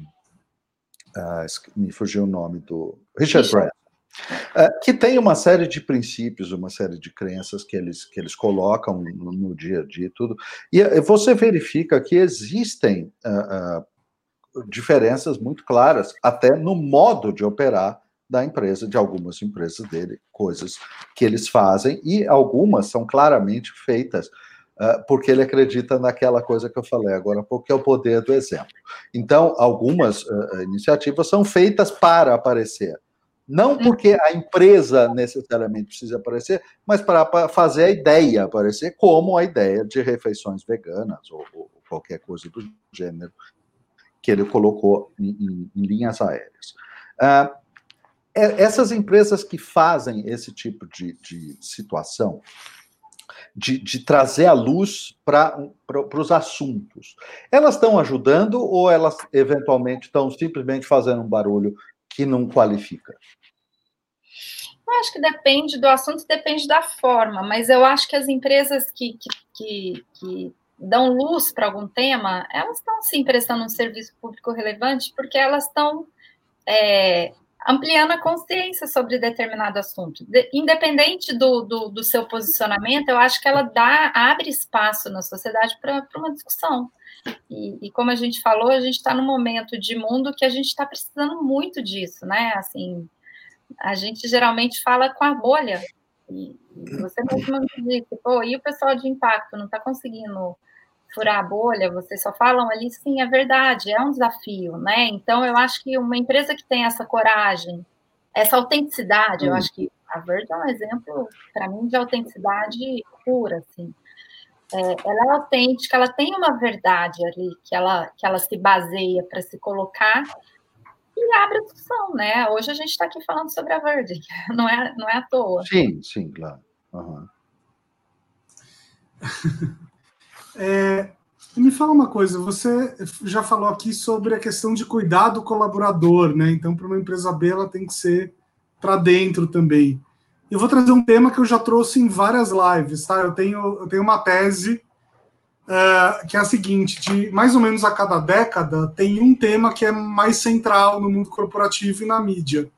uh, me fugiu o nome do Richard Branson, uh, que tem uma série de princípios, uma série de crenças que eles, que eles colocam no, no dia a dia e tudo, e você verifica que existem diferenças muito claras, até no modo de operar da empresa, de algumas empresas dele, coisas que eles fazem, e algumas são claramente feitas uh, porque ele acredita naquela coisa que eu falei agora, porque é o poder do exemplo. Então, algumas uh, iniciativas são feitas para aparecer. Não porque a empresa necessariamente precisa aparecer, mas para fazer a ideia aparecer, como a ideia de refeições veganas ou, ou qualquer coisa do gênero que ele colocou em, em, em linhas aéreas. Uh, essas empresas que fazem esse tipo de, de situação, de, de, trazer a luz para os assuntos, elas estão ajudando ou elas eventualmente estão simplesmente fazendo um barulho que não qualifica? Eu acho que depende do assunto, depende da forma, mas eu acho que as empresas que, que, que, que dão luz para algum tema, elas estão sim prestando um serviço público relevante, porque elas estão é, ampliando a consciência sobre determinado assunto. De, independente do, do, do, seu posicionamento, eu acho que ela dá, abre espaço na sociedade para uma discussão. E, e, como a gente falou, a gente está num momento de mundo que a gente está precisando muito disso, né? Assim, a gente geralmente fala com a bolha. E, e você mesmo disse, pô, e o pessoal de impacto não está conseguindo furar a bolha, vocês só falam ali, sim, é verdade, é um desafio, né? Então, eu acho que uma empresa que tem essa coragem, essa autenticidade, hum. eu acho que a Verde é um exemplo, para mim, de autenticidade pura, assim. É, ela é autêntica, ela tem uma verdade ali que ela, que ela se baseia para se colocar e abre a discussão, né? Hoje a gente está aqui falando sobre a Verde, não é, não é à toa. Sim, sim, claro. Uhum. É, me fala uma coisa, você já falou aqui sobre a questão de cuidar do colaborador, né? Então, para uma empresa B, ela tem que ser para dentro também. Eu vou trazer um tema que eu já trouxe em várias lives, tá? Eu tenho, eu tenho uma tese uh, que é a seguinte: de mais ou menos a cada década tem um tema que é mais central no mundo corporativo e na mídia.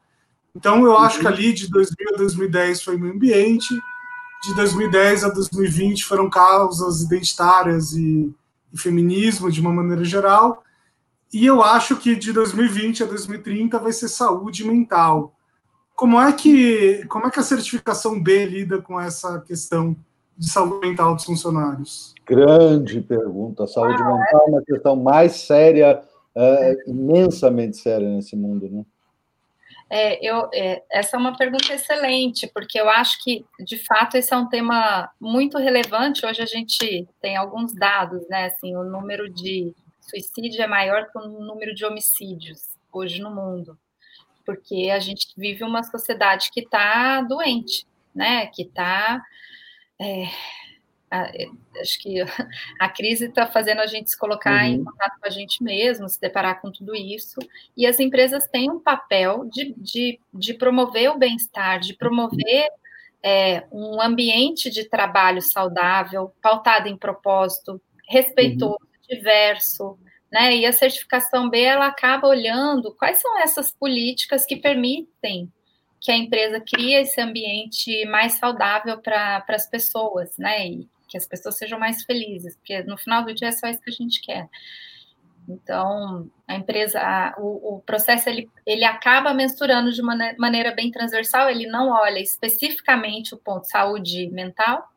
Então, eu acho que ali de 2000 a 2010 foi meio ambiente, de 2010 a 2020 foram causas identitárias e, e, feminismo de uma maneira geral. E eu acho que de 2020 a 2030 vai ser saúde mental. Como é que como é que a certificação B lida com essa questão de saúde mental dos funcionários? Grande pergunta. A saúde ah, mental é uma questão mais séria, é, imensamente séria nesse mundo, né? É, eu, é, essa é uma pergunta excelente, porque eu acho que, de fato, esse é um tema muito relevante. Hoje a gente tem alguns dados, né? Assim, o número de suicídio é maior que o número de homicídios hoje no mundo, porque a gente vive uma sociedade que está doente, né? Que está é, é, acho que a crise está fazendo a gente se colocar uhum. em contato com a gente mesmo, se deparar com tudo isso, e as empresas têm um papel de, de, de promover o bem-estar, de promover é, um ambiente de trabalho saudável, pautado em propósito, respeitoso, uhum. diverso, né? E a certificação B ela acaba olhando quais são essas políticas que permitem que a empresa crie esse ambiente mais saudável para as pessoas, né? E, que as pessoas sejam mais felizes, porque no final do dia é só isso que a gente quer. Então, a empresa, o, o, processo, ele, ele acaba mensurando de maneira bem transversal, ele não olha especificamente o ponto saúde mental,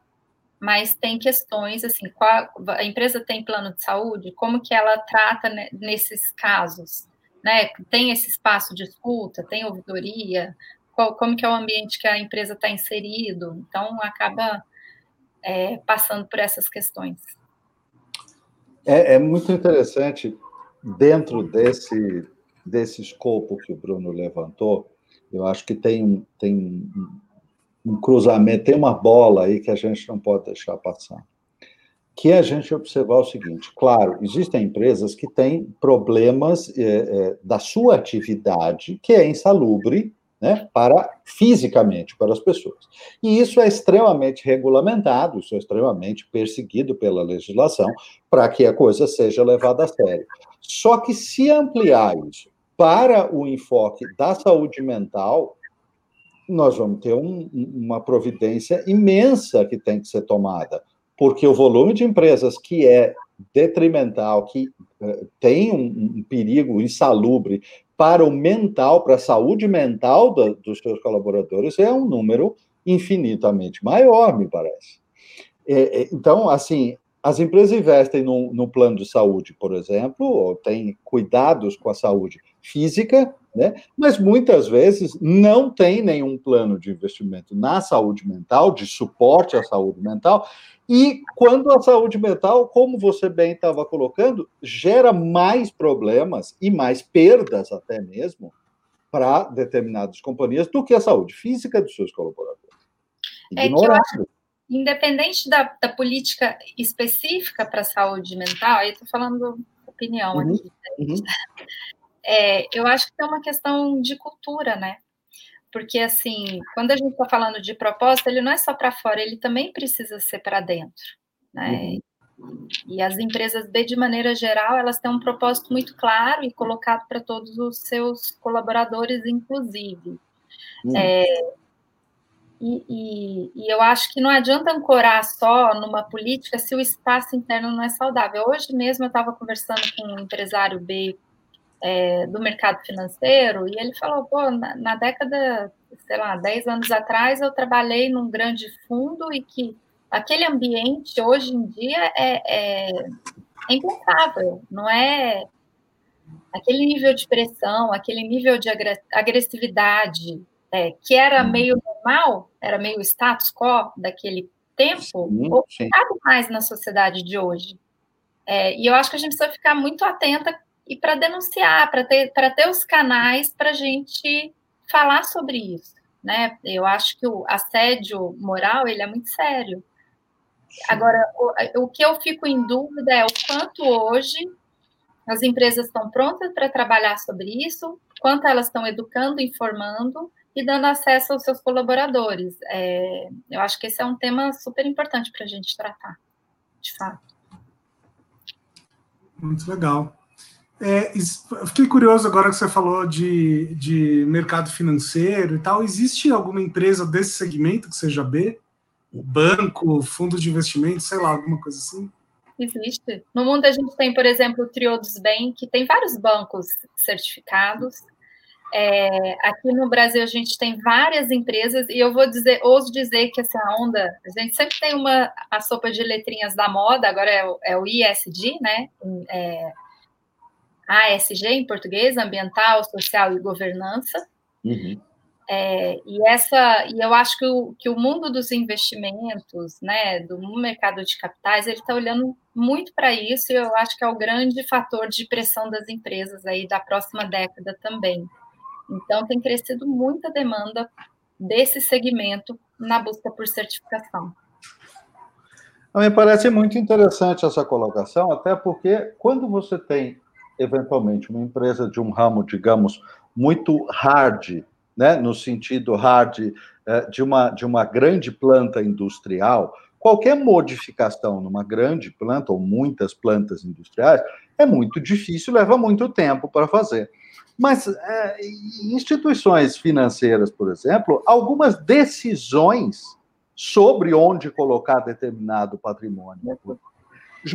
mas tem questões, assim, qual, a empresa tem plano de saúde, como que ela trata nesses casos, né? Tem esse espaço de escuta, tem ouvidoria, qual, como que é o ambiente que a empresa está inserido, então acaba é, passando por essas questões. É, é muito interessante, dentro desse, desse escopo que o Bruno levantou, eu acho que tem, tem um cruzamento, tem uma bola aí que a gente não pode deixar passar. Que é a gente observar o seguinte: claro, existem empresas que têm problemas é, é, da sua atividade que é insalubre né, para fisicamente para as pessoas. E isso é extremamente regulamentado, isso é extremamente perseguido pela legislação para que a coisa seja levada a sério. Só que se ampliar isso para o enfoque da saúde mental, nós vamos ter um, uma providência imensa que tem que ser tomada, porque o volume de empresas que é detrimental, que uh, tem um, um, perigo insalubre para o mental, para a saúde mental dos seus colaboradores, é um número infinitamente maior, me parece. É, é, então, assim, as empresas investem no, no, plano de saúde, por exemplo, ou têm cuidados com a saúde física, né? mas muitas vezes não tem nenhum plano de investimento na saúde mental, de suporte à saúde mental, e quando a saúde mental, como você bem estava colocando, gera mais problemas e mais perdas até mesmo para determinadas companhias do que a saúde física dos seus colaboradores. Ignorado. É independente da, da, política específica para a saúde mental, aí estou falando opinião uhum, aqui. Uhum. É, eu acho que é uma questão de cultura, né? Porque, assim, quando a gente está falando de propósito, ele não é só para fora, ele também precisa ser para dentro, né? Uhum. E as empresas B, de maneira geral, elas têm um propósito muito claro e colocado para todos os seus colaboradores, inclusive. Uhum. É, e, e, e, eu acho que não adianta ancorar só numa política se o espaço interno não é saudável. Hoje mesmo eu estava conversando com um empresário B é, do mercado financeiro, e ele falou, pô, na, na, década, sei lá, 10 anos atrás, eu trabalhei num grande fundo e que aquele ambiente, hoje em dia, é, é, é impensável, não é aquele nível de pressão, aquele nível de agressividade, é, que era uhum. meio normal, era meio status quo daquele tempo, ou cabe mais na sociedade de hoje. É, e eu acho que a gente precisa ficar muito atenta e para denunciar, para ter, ter os canais para a gente falar sobre isso. Né? Eu acho que o assédio moral ele é muito sério. Agora, o, o que eu fico em dúvida é o quanto hoje as empresas estão prontas para trabalhar sobre isso, quanto elas estão educando, informando e dando acesso aos seus colaboradores. É, eu acho que esse é um tema super importante para a gente tratar, de fato. Muito legal. É, fiquei curioso agora que você falou de, de mercado financeiro e tal. Existe alguma empresa desse segmento que seja B? Banco, fundo de investimento, sei lá, alguma coisa assim? Existe. No mundo a gente tem, por exemplo, o Triodos Bank, que tem vários bancos certificados. É, aqui no Brasil a gente tem várias empresas e eu vou dizer, ouso dizer que essa onda, a gente sempre tem uma a sopa de letrinhas da moda, agora é o, é o ISD, né? É, ASG em português, ambiental, social e governança. Uhum. É, e essa, e eu acho que o, que o mundo dos investimentos, né, do mercado de capitais, ele está olhando muito para isso. E eu acho que é o grande fator de pressão das empresas aí da próxima década também. Então tem crescido muita demanda desse segmento na busca por certificação. Me parece muito interessante essa colocação, até porque quando você tem eventualmente, uma empresa de um ramo, digamos, muito hard, né, no sentido hard eh, de uma, de uma grande planta industrial, qualquer modificação numa grande planta ou muitas plantas industriais é muito difícil, leva muito tempo para fazer. Mas é, instituições financeiras, por exemplo, algumas decisões sobre onde colocar determinado patrimônio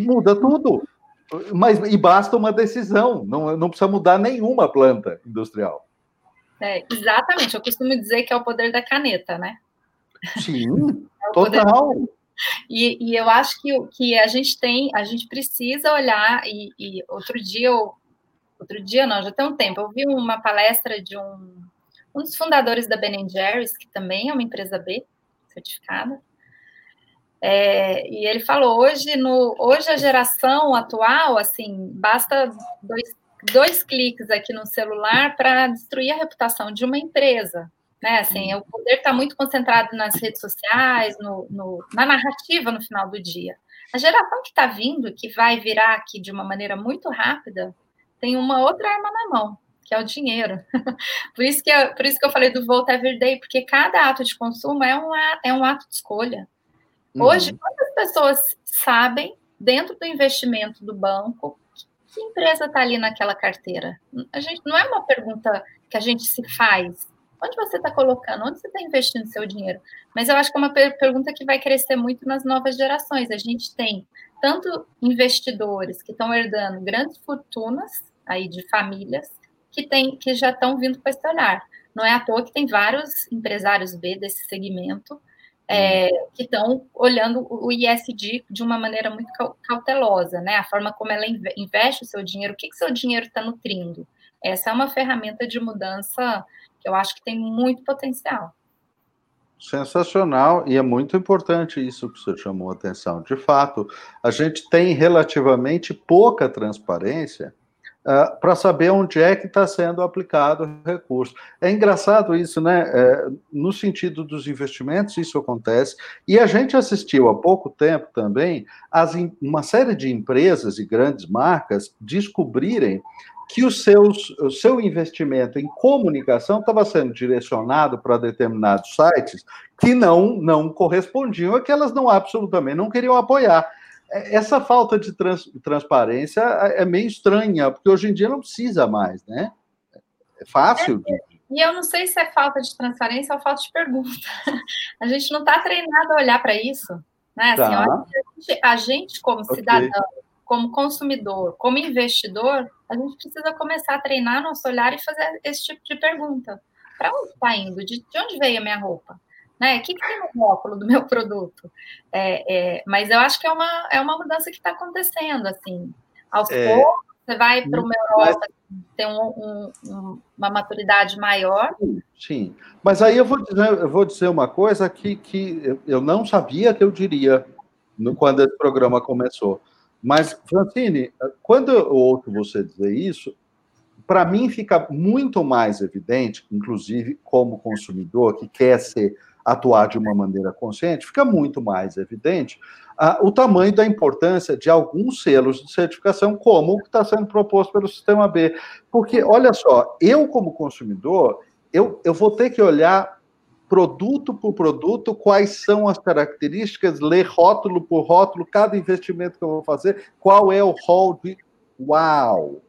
muda tudo. Mas, e basta uma decisão, não, não precisa mudar nenhuma planta industrial. É, exatamente, eu costumo dizer que é o poder da caneta, né? Sim, é total. E, e, eu acho que, que a gente tem, a gente precisa olhar, e, e outro dia, eu, outro dia não, já tem um tempo, eu vi uma palestra de um, um dos fundadores da Ben Jerry's, que também é uma empresa B, certificada, É, e ele falou hoje no hoje a geração atual assim basta dois, dois cliques aqui no celular para destruir a reputação de uma empresa né assim o poder está muito concentrado nas redes sociais no, no, na narrativa no final do dia a geração que está vindo que vai virar aqui de uma maneira muito rápida tem uma outra arma na mão que é o dinheiro. por, isso que eu, por isso que eu falei do Vote Every Day, porque cada ato de consumo é um, é um ato de escolha. Uhum. Hoje, quantas pessoas sabem, dentro do investimento do banco, que empresa está ali naquela carteira? A gente não é uma pergunta que a gente se faz. Onde você está colocando? Onde você está investindo seu dinheiro? Mas eu acho que é uma per pergunta que vai crescer muito nas novas gerações. A gente tem tanto investidores que estão herdando grandes fortunas aí de famílias que, tem, que já estão vindo com esse olhar. Não é à toa que tem vários empresários B desse segmento é, que estão olhando o ISD de uma maneira muito cautelosa, né? A forma como ela investe o seu dinheiro, o que, que seu dinheiro está nutrindo. Essa é uma ferramenta de mudança que eu acho que tem muito potencial. Sensacional, e é muito importante isso que você chamou a atenção. De fato, a gente tem relativamente pouca transparência uh, ah, para saber onde é que está sendo aplicado o recurso. É engraçado isso, né? É, no sentido dos investimentos, isso acontece. E a gente assistiu há pouco tempo também as, uma série de empresas e grandes marcas descobrirem que os seus, o seu investimento em comunicação estava sendo direcionado para determinados sites que não, não correspondiam a que elas não absolutamente não queriam apoiar. É, essa falta de trans, transparência é meio estranha, porque hoje em dia não precisa mais, né? É fácil. É, e eu não sei se é falta de transparência ou falta de pergunta. A gente não está treinado a olhar para isso. Né? Assim, tá. a, gente, a, gente, como okay. cidadão, como consumidor, como investidor, a gente precisa começar a treinar nosso olhar e fazer esse tipo de pergunta. Para onde está indo? De, de onde veio a minha roupa? Né? O que, que tem no rótulo do meu produto? É, é, mas eu acho que é uma, é uma mudança que está acontendo, assim. Aos é, poucos, você vai para uma Europa mas... tem um, um, uma maturidade maior. Sim, mas aí eu vou dizer, eu vou dizer uma coisa que, que eu não sabia que eu diria no, quando esse programa começou. Mas, Francine, quando eu ouço você dizer isso, para mim fica muito mais evidente, inclusive como consumidor que quer ser atuar de uma maneira consciente, fica muito mais evidente ah, o tamanho da importância de alguns selos de certificação, como o que está sendo proposto pelo Sistema B. Porque, olha só, eu, como consumidor, eu, eu vou ter que olhar produto por produto, quais são as características, ler rótulo por rótulo, cada investimento que eu vou fazer, qual é o rol de. Uau!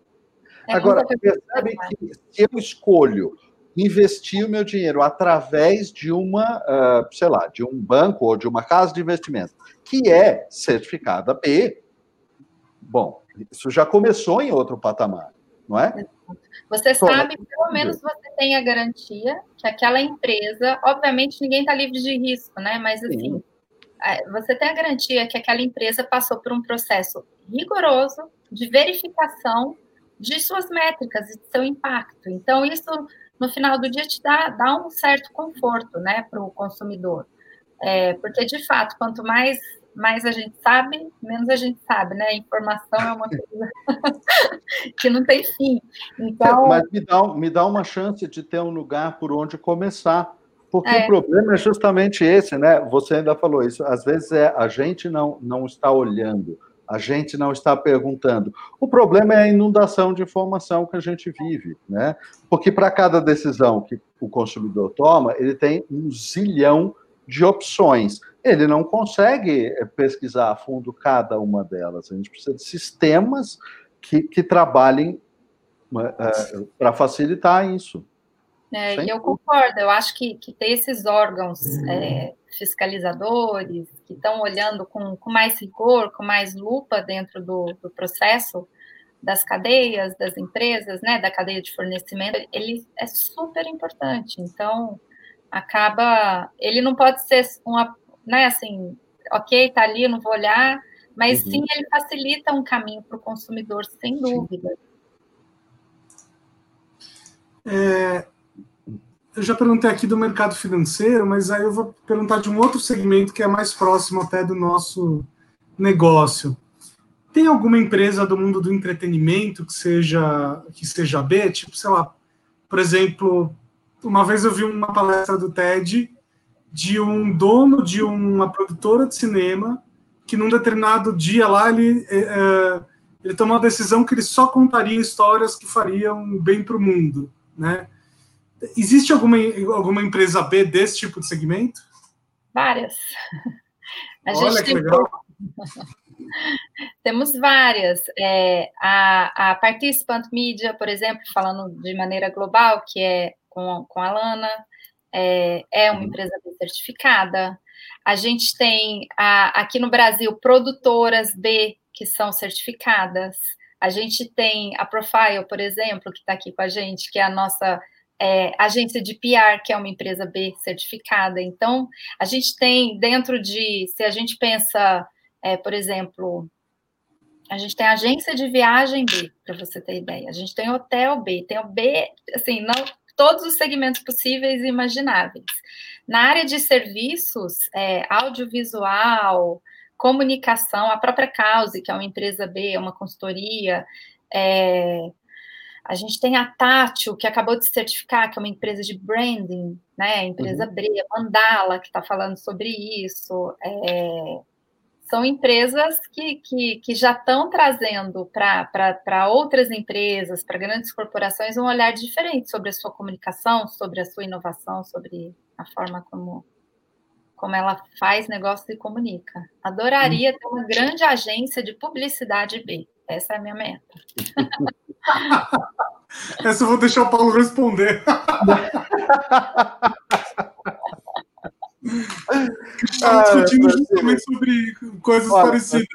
É Agora, percebe que se eu escolho investir o meu dinheiro através de uma, uh, sei lá, de um banco ou de uma casa de investimento, que é certificada B, bom, isso já começou em outro patamar, não é? Você sabe, pelo menos você tem a garantia que aquela empresa, obviamente ninguém está livre de risco, né? Mas assim, Sim. Você tem a garantia que aquela empresa passou por um processo rigoroso de verificação de suas métricas e de seu impacto. Então, isso no final do dia te dá, dá um certo conforto né, para o consumidor. É, porque, de fato, quanto mais, mais a gente sabe, menos a gente sabe, né? A informação é uma coisa que não tem fim. Então... Mas me dá, me dá uma chance de ter um lugar por onde começar. Porque é. o problema é justamente esse, né? Você ainda falou isso. Às vezes é a gente não, não está olhando a gente não está perguntando. O problema é a inundação de informação que a gente vive, né? Porque para cada decisão que o consumidor toma, ele tem um zilhão de opções. Ele não consegue eh, pesquisar a fundo cada uma delas. A gente precisa de sistemas que, que trabalhem eh, eh, para facilitar isso. É, eu concordo, eu acho que, que ter esses órgãos é, fiscalizadores que estão olhando com, com mais rigor, com mais lupa dentro do, do processo das cadeias, das empresas, né, da cadeia de fornecimento, ele é super importante. Então, acaba, ele não pode ser uma, né, assim, ok, tá ali, não vou olhar, mas uhum. sim ele facilita um caminho para o consumidor, sem dúvida. É, eu já perguntei aqui do mercado financeiro, mas aí eu vou perguntar de um outro segmento que é mais próximo até do nosso negócio. Tem alguma empresa do mundo do entretenimento que seja que seja B? Tipo, sei lá, por exemplo, uma vez eu vi uma palestra do TED de um dono de uma produtora de cinema que num determinado dia lá ele, é, é ele tomou a decisão que ele só contaria histórias que fariam bem para o mundo, né? Existe alguma, alguma empresa B desse tipo de segmento? Várias. A Olha que tem... legal. Temos várias. É, a, a Participant Media, por exemplo, falando de maneira global, que é com, com a Lana, é, é uma uhum. empresa certificada. A gente tem a, aqui no Brasil produtoras B que são certificadas. A gente tem a Profile, por exemplo, que está aqui com a gente, que é a nossa é, agência de PR, que é uma empresa B certificada. Então, a gente tem dentro de, se a gente pensa, é, por exemplo, a gente tem agência de viagem B, para você ter ideia. A gente tem hotel B, tem o B, assim, não todos os segmentos possíveis e imagináveis. Na área de serviços, é, audiovisual, comunicação, a própria Cause, que é uma empresa B, é uma consultoria, é, a gente tem a Tátil, que acabou de certificar, que é uma empresa de branding, né? Empresa uhum. Brea, Mandala, que está falando sobre isso. É, são empresas que, que, que já estão trazendo para outras empresas, para grandes corporações, um olhar diferente sobre a sua comunicação, sobre a sua inovação, sobre a forma como, como ela faz negócio e comunica. Adoraria uhum. ter uma grande agência de publicidade B. Essa é a minha meta. Essa eu vou deixar o Paulo responder. Estava ah, discutindo justamente sobre coisas olha, parecidas.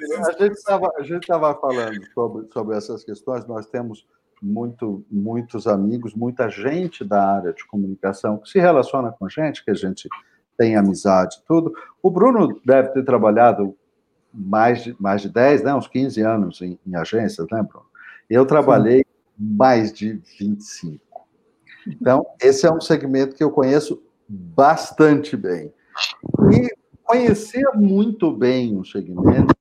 A gente estava falando sobre, sobre essas questões, nós temos muito, muitos amigos, muita gente da área de comunicação que se relaciona com a gente, que a gente tem amizade tudo. O Bruno deve ter trabalhado mais de, mais de 10, né, uns 15 anos em, em agências, né, Bruno? Eu trabalhei Sim. mais de 25. Então, esse é um segmento que eu conheço bastante bem. E conhecer muito bem o segmento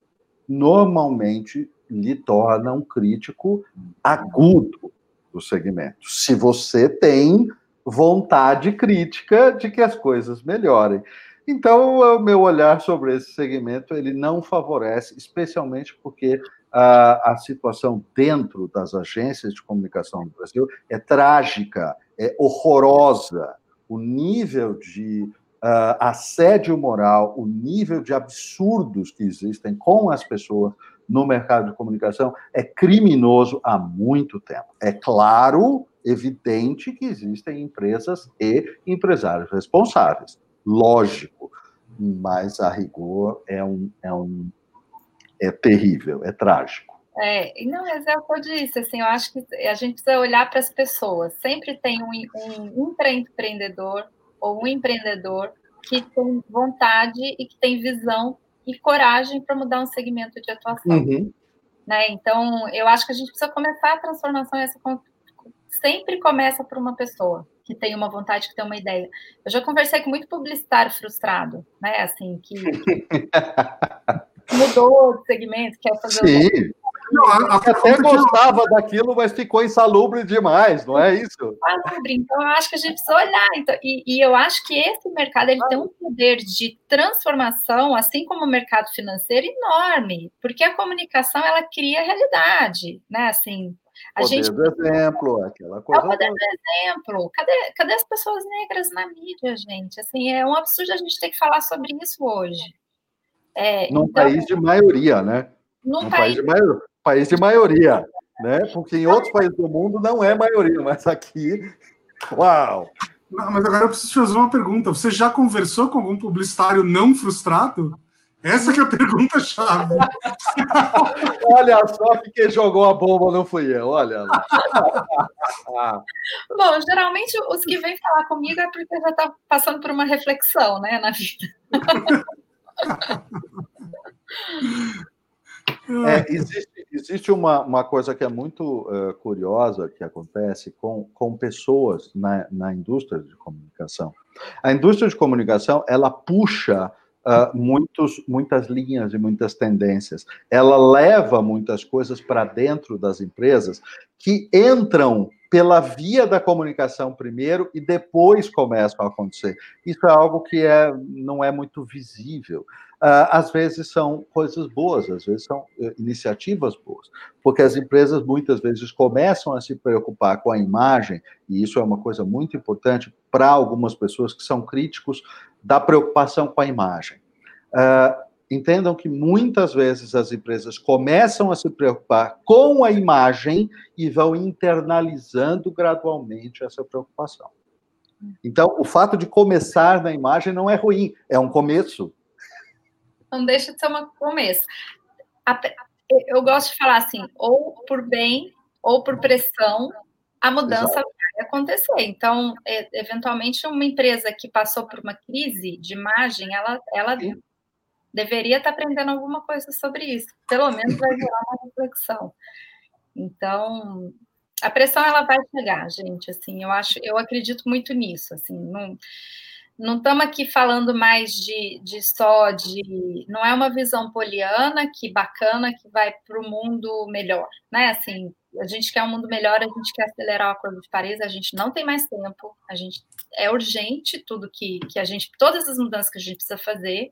normalmente lhe torna um crítico agudo do segmento. Se você tem vontade crítica de que as coisas melhorem. Então, o meu olhar sobre esse segmento ele não favorece, especialmente porque a, a situação dentro das agências de comunicação do Brasil é trágica, é horrorosa. O nível de uh, assédio moral, o nível de absurdos que existem com as pessoas no mercado de comunicação é criminoso há muito tempo. É claro, evidente que existem empresas e empresários responsáveis lógico, mas a rigor é um, é um é terrível, é trágico. É, não, mas é o que eu disse, assim, eu acho que a gente precisa olhar para as pessoas. Sempre tem um, um empreendedor ou um empreendedor que tem vontade e que tem visão e coragem para mudar um segmento de atuação. Uhum. Né? Então, eu acho que a gente precisa começar a transformação, essa sempre começa por uma pessoa que tem uma vontade, que tem uma ideia. Eu já conversei com muito publicitário frustrado, né? Assim, que, que mudou de segmento, quer fazer. Sim. Não, a, a até gostava daquilo, mas ficou insalubre demais, não é isso? Insalubre, então eu acho que a gente precisa olhar. Então, e, e eu acho que esse mercado ele ah. tem um poder de transformação, assim como o mercado financeiro, enorme, porque a comunicação ela cria realidade, né? Assim, a poder gente... do exemplo, aquela coisa. É o poder do exemplo. Cadê, cadê as pessoas negras na mídia, gente? Assim, é um absurdo a gente ter que falar sobre isso hoje. É, Num então... país de maioria, né? Num, Num país... país, de maioria, país de maioria, né? Porque em outros países do mundo não é maioria, mas aqui, uau! Não, mas agora eu preciso te fazer uma pergunta. Você já conversou com algum publicitário não frustrado? Essa que é a pergunta-chave. olha só que quem jogou a bomba não fui eu, olha. Bom, geralmente os que vêm falar comigo é porque já está passando por uma reflexão né, na vida. É, existe, existe uma, uma coisa que é muito uh, curiosa que acontece com, com pessoas na, na indústria de comunicação. A indústria de comunicação, ela puxa uh, muitos, muitas linhas e muitas tendências. Ela leva muitas coisas para dentro das empresas que entram pela via da comunicação primeiro e depois começam a acontecer. Isso é algo que é, não é muito visível. Uh, às vezes são coisas boas, às vezes são uh, iniciativas boas, porque as empresas muitas vezes começam a se preocupar com a imagem, e isso é uma coisa muito importante para algumas pessoas que são críticos da preocupação com a imagem. Uh, entendam que muitas vezes as empresas começam a se preocupar com a imagem e vão internalizando gradualmente essa preocupação. Então, o fato de começar na imagem não é ruim, é um começo não deixa de ser um começo. Eu gosto de falar assim, ou por bem ou por pressão, a mudança Exato. Acontecer. Então, eventualmente, uma empresa que passou por uma crise de imagem, ela, ela deveria estar aprendendo alguma coisa sobre isso. Pelo menos vai gerar uma reflexão. Então, a pressão ela vai chegar, gente. Assim, eu acho, eu acredito muito nisso. Assim, não não estamos aqui falando mais de, de só de. Não é uma visão poliana que bacana que vai para o mundo melhor, né? Assim, a gente quer um mundo melhor, a gente quer acelerar o acordo de Paris, a gente não tem mais tempo, a gente é urgente tudo que, que a gente, todas as mudanças que a gente precisa fazer.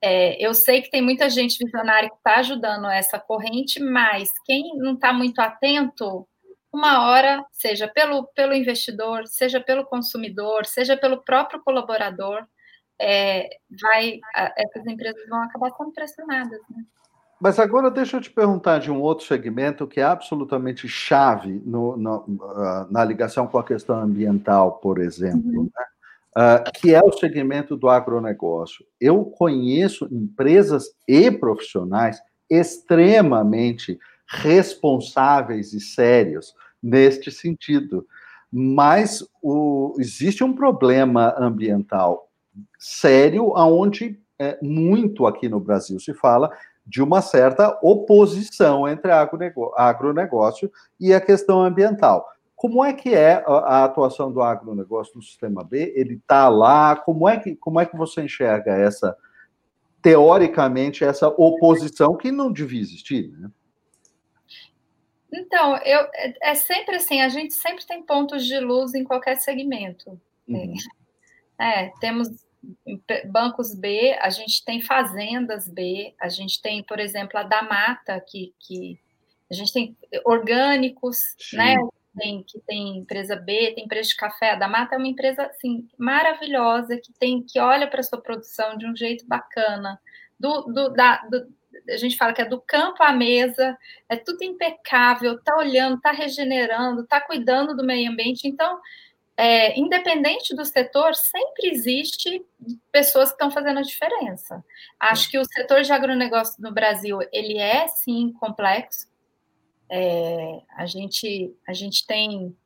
É, eu sei que tem muita gente visionária que está ajudando essa corrente, mas quem não está muito atento uma hora, seja pelo, pelo investidor, seja pelo consumidor, seja pelo próprio colaborador, é, vai, essas empresas vão acabar sendo pressionadas. Né? Mas agora deixa eu te perguntar de um outro segmento que é absolutamente chave no, no, uh, na ligação com a questão ambiental, por exemplo, uhum. né? uh, que é o segmento do agronegócio. Eu conheço empresas e profissionais extremamente responsáveis e sérios neste sentido. Mas o, existe um problema ambiental sério, aonde é, muito aqui no Brasil se fala de uma certa oposição entre agronegócio, agronegócio e a questão ambiental. Como é que é a, a atuação do agronegócio no sistema B? Ele está lá? Como é que como é que você enxerga essa teoricamente essa oposição que não devia existir? Né? Então, eu, é, é, sempre assim, a gente sempre tem pontos de luz em qualquer segmento. Uhum. É, temos bancos B, a gente tem fazendas B, a gente tem, por exemplo, a da mata, que, que a gente tem orgânicos, Sim. né? Tem, que tem empresa B, tem empresa de café. A da Mata é uma empresa assim, maravilhosa, que tem que olha para a sua produção de um jeito bacana. Do, do, da, do, a gente fala que é do campo à mesa, é tudo impecável, está olhando, está regenerando, está cuidando do meio ambiente. Então, é, independente do setor, sempre existe pessoas que estão fazendo a diferença. Acho que o setor de agronegócio no Brasil, ele é, sim, complexo. É, a, gente, a gente tem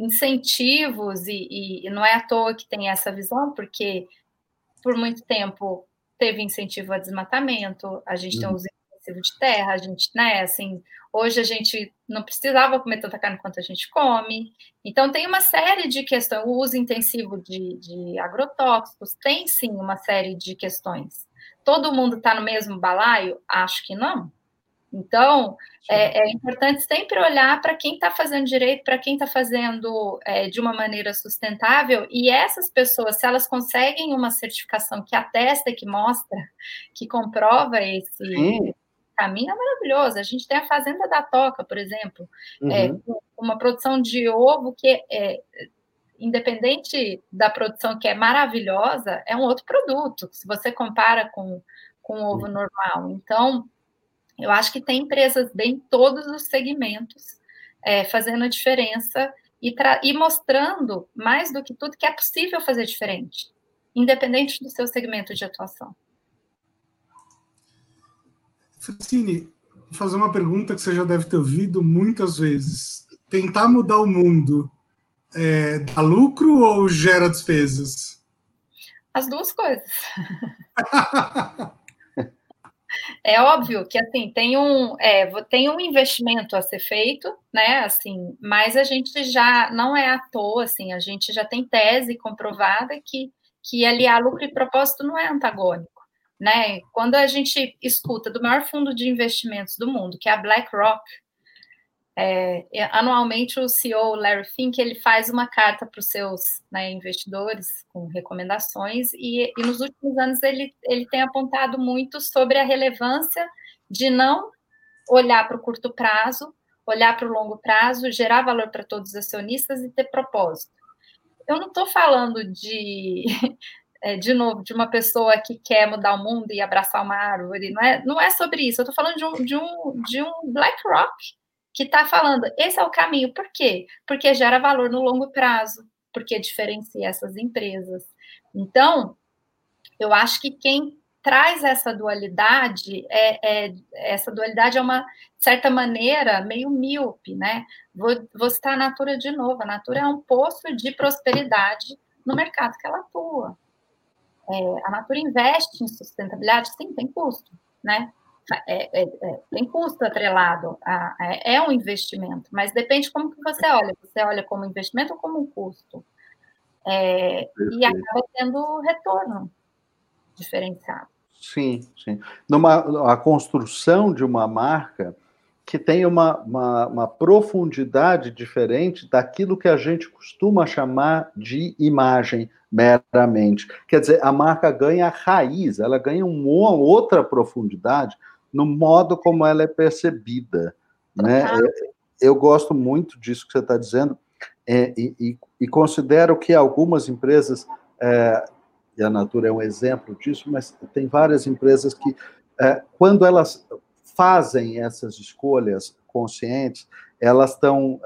incentivos e, e, não é à toa que tem essa visão, porque por muito tempo teve incentivo a desmatamento, a gente uhum. tem uso intensivo de terra, a gente, né, assim, hoje a gente não precisava comer tanta carne quanto a gente come. Então, tem uma série de questões. O uso intensivo de, de agrotóxicos tem sim uma série de questões. Todo mundo está no mesmo balaio? Acho que não. Então, é, é, importante sempre olhar para quem está fazendo direito, para quem está fazendo é, de uma maneira sustentável, e essas pessoas, se elas conseguem uma certificação que atesta, que mostra, que comprova esse Sim. Caminho, é maravilhoso. A gente tem a Fazenda da Toca, por exemplo, é, uhum. uma produção de ovo que é, independente da produção que é maravilhosa, é um outro produto, se você compara com, com o ovo normal. Então, eu acho que tem empresas bem em todos os segmentos é, fazendo a diferença e, e mostrando, mais do que tudo, que é possível fazer diferente, independente do seu segmento de atuação. Francine, vou fazer uma pergunta que você já deve ter ouvido muitas vezes. Tentar mudar o mundo é, dá lucro ou gera despesas? As duas coisas. É óbvio que assim tem um é, tem um investimento a ser feito, né? Assim, mas a gente já não é à toa, assim, a gente já tem tese comprovada que que aliar lucro e propósito não é antagônico, né? Quando a gente escuta do maior fundo de investimentos do mundo, que é a BlackRock, é, anualmente o CEO Larry Fink ele faz uma carta para os seus né, investidores com recomendações e, e, nos últimos anos ele, ele tem apontado muito sobre a relevância de não olhar para o curto prazo, olhar para o longo prazo, gerar valor para todos os acionistas e ter propósito. Eu não estou falando de é, de novo, de uma pessoa que quer mudar o mundo e abraçar uma árvore, não é, não é sobre isso. Eu estou falando de um, de um, de um BlackRock que está falando, esse é o caminho. Por quê? Porque gera valor no longo prazo, porque diferencia essas empresas. Então, eu acho que quem traz essa dualidade, é, é, essa dualidade é uma, de certa maneira, meio míope, né? Vou, vou citar a Natura de novo. A Natura é um poço de prosperidade no mercado que ela atua. É, a Natura investe em sustentabilidade? Sim, tem custo, né? É, é, é, tem custo atrelado, a, é, é, um investimento, mas depende como que você olha. Você olha como investimento ou como um custo. É, e acaba tendo retorno diferenciado. Sim, sim. Numa, a construção de uma marca que tem uma, uma, uma, profundidade diferente daquilo que a gente costuma chamar de imagem meramente. Quer dizer, a marca ganha raiz, ela ganha uma outra profundidade no modo como ela é percebida. Né? Eu gosto muito disso que você está dizendo é, e, e, e, considero que algumas empresas, é, e a Natura é um exemplo disso, mas tem várias empresas que, é, quando elas fazem essas escolhas conscientes, elas estão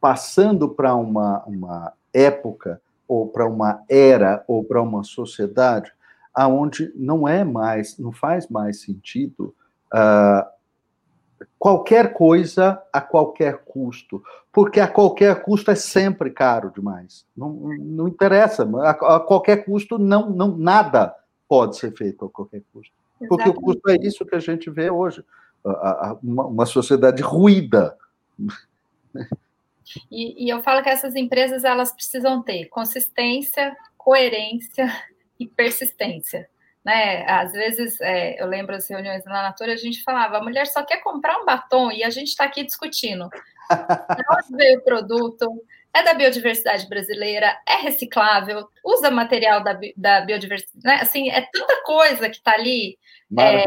passando para uma, uma época, ou para uma era, ou para uma sociedade aonde não é mais, não faz mais sentido uh, qualquer coisa a qualquer custo, porque a qualquer custo é sempre caro demais. Não, não interessa, a, a, qualquer custo não, não nada pode ser feito a qualquer custo, porque Exatamente. o custo é isso que a gente vê hoje, uma, sociedade ruída. E, e eu falo que essas empresas elas precisam ter consistência, coerência e persistência. Né? Às vezes, é, eu lembro as reuniões na Natura, a gente falava, a mulher só quer comprar um batom e a gente está aqui discutindo. De onde veio o produto? É da biodiversidade brasileira? É reciclável? Usa material da, da biodiversidade? Né? Assim, é tanta coisa que está ali é,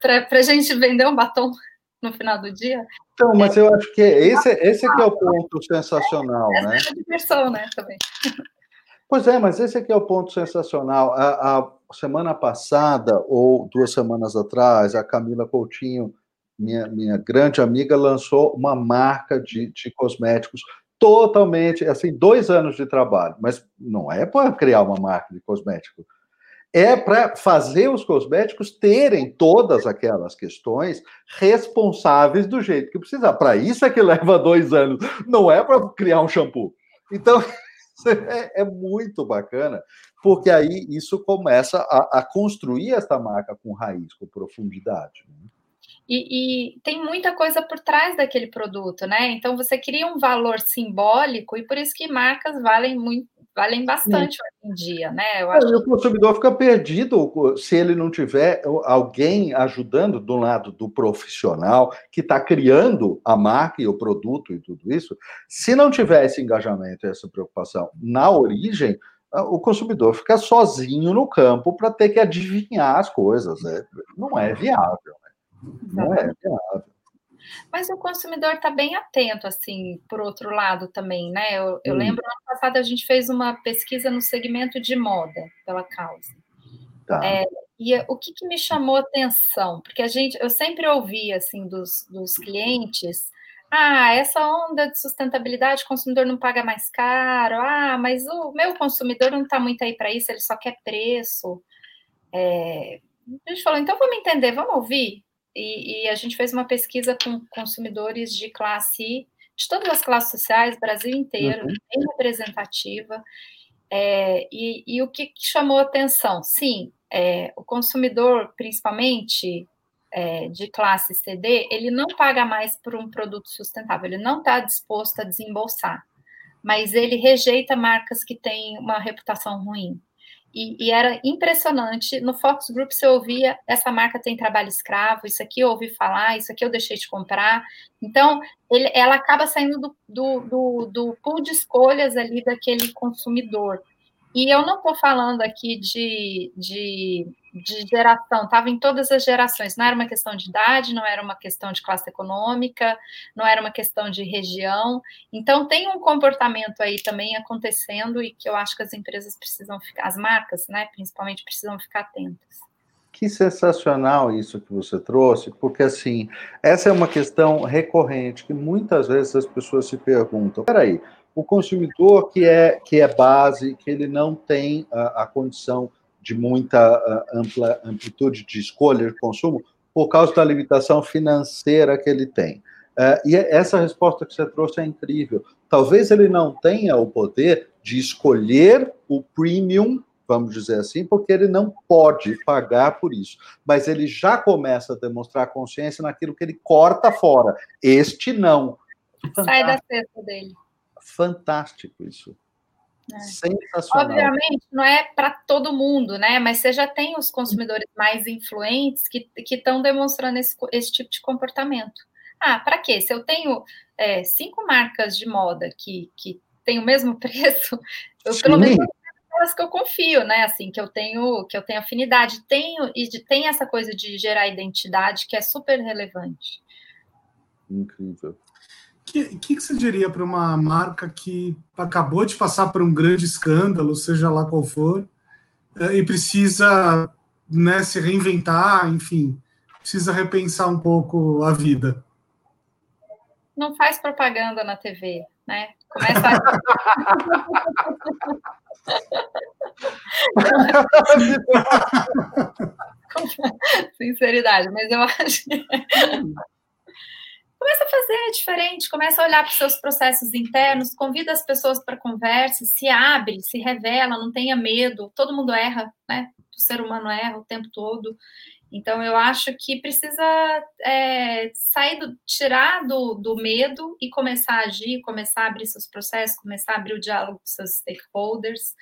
para a gente vender um batom no final do dia. Então, mas eu acho que esse, esse é é o ponto sensacional, é, né? É a diversão, né, também. Pois é, mas esse aqui é o ponto sensacional. A, a, semana passada, ou duas semanas atrás, a Camila Coutinho, minha, minha grande amiga, lançou uma marca de, de cosméticos totalmente, assim, dois anos de trabalho, mas não é para criar uma marca de cosmético. É para fazer os cosméticos terem todas aquelas questões responsáveis do jeito que precisa. Para isso é que leva dois anos, não é para criar um shampoo. Então, é, é, muito bacana, porque aí isso começa a, a, construir esta marca com raiz, com profundidade. Né? E, e, tem muita coisa por trás daquele produto, né? Então você cria um valor simbólico e por isso que marcas valem muito, valem bastante Sim. hoje em dia, né? Eu acho... O consumidor fica perdido se ele não tiver alguém ajudando do lado do profissional que está criando a marca e o produto e tudo isso. Se não tiver esse engajamento, essa preocupação na origem, o consumidor fica sozinho no campo para ter que adivinhar as coisas. Né? Não é viável. Não é viável. Mas o consumidor está bem atento, assim, por outro lado também, né? Eu, eu hum. lembro, ano passado, a gente fez uma pesquisa no segmento de moda pela causa. Tá. É, e o que, que, me chamou atenção? Porque a gente, eu sempre ouvi, assim, dos, dos clientes, ah, essa onda de sustentabilidade, o consumidor não paga mais caro, ah, mas o meu consumidor não está muito aí para isso, ele só quer preço. É, a gente falou, então vamos entender, vamos ouvir e, e, a gente fez uma pesquisa com consumidores de classe, de todas as classes sociais, Brasil inteiro, uhum. bem representativa. É, e, e, o que chamou atenção? Sim, é, o consumidor, principalmente é, de classe CD, ele não paga mais por um produto sustentável, ele não está disposto a desembolsar, mas ele rejeita marcas que têm uma reputação ruim. E, e, era impressionante. No Fox Group você ouvia essa marca tem trabalho escravo, isso aqui eu ouvi falar, isso aqui eu deixei de comprar. Então, ele, ela acaba saindo do, do, do, do pool de escolhas ali daquele consumidor. E eu não estou falando aqui de, de, de geração, estava em todas as gerações. Não era uma questão de idade, não era uma questão de classe econômica, não era uma questão de região. Então, tem um comportamento aí também acontecendo e que eu acho que as empresas precisam ficar, as marcas, né, principalmente, precisam ficar atentas. Que sensacional isso que você trouxe, porque assim, essa é uma questão recorrente que muitas vezes as pessoas se perguntam: peraí, o consumidor que é, que é base, que ele não tem a, a condição de muita ampla amplitude de escolha de consumo por causa da limitação financeira que ele tem. Uh, e essa resposta que você trouxe é incrível. Talvez ele não tenha o poder de escolher o premium, vamos dizer assim, porque ele não pode pagar por isso. Mas ele já começa a demonstrar consciência naquilo que ele corta fora. Este não. Sai da cesta dele fantástico isso. É. Sensacional. Obviamente, não é para todo mundo, né? Mas você já tem os consumidores mais influentes que estão demonstrando esse, esse tipo de comportamento. Ah, para quê? Se eu tenho é, cinco marcas de moda que, que têm o mesmo preço, eu Sim. pelo menos aquelas que eu confio, né? Assim, que eu tenho, que eu tenho afinidade, tenho e de, tem essa coisa de gerar identidade que é super relevante. Incrível que, que, que você diria para uma marca que acabou de passar por um grande escândalo, seja lá qual for, eh, e precisa né, se reinventar, enfim, precisa repensar um pouco a vida? Não faz propaganda na TV, né? Começa a... Sinceridade, mas eu acho começa a fazer diferente, começa a olhar para os seus processos internos, convida as pessoas para conversa, se abre, se revela, não tenha medo. Todo mundo erra, né? O ser humano erra o tempo todo. Então, eu acho que precisa é, sair do, tirar do, do medo e começar a agir, começar a abrir seus processos, começar a abrir o diálogo com seus stakeholders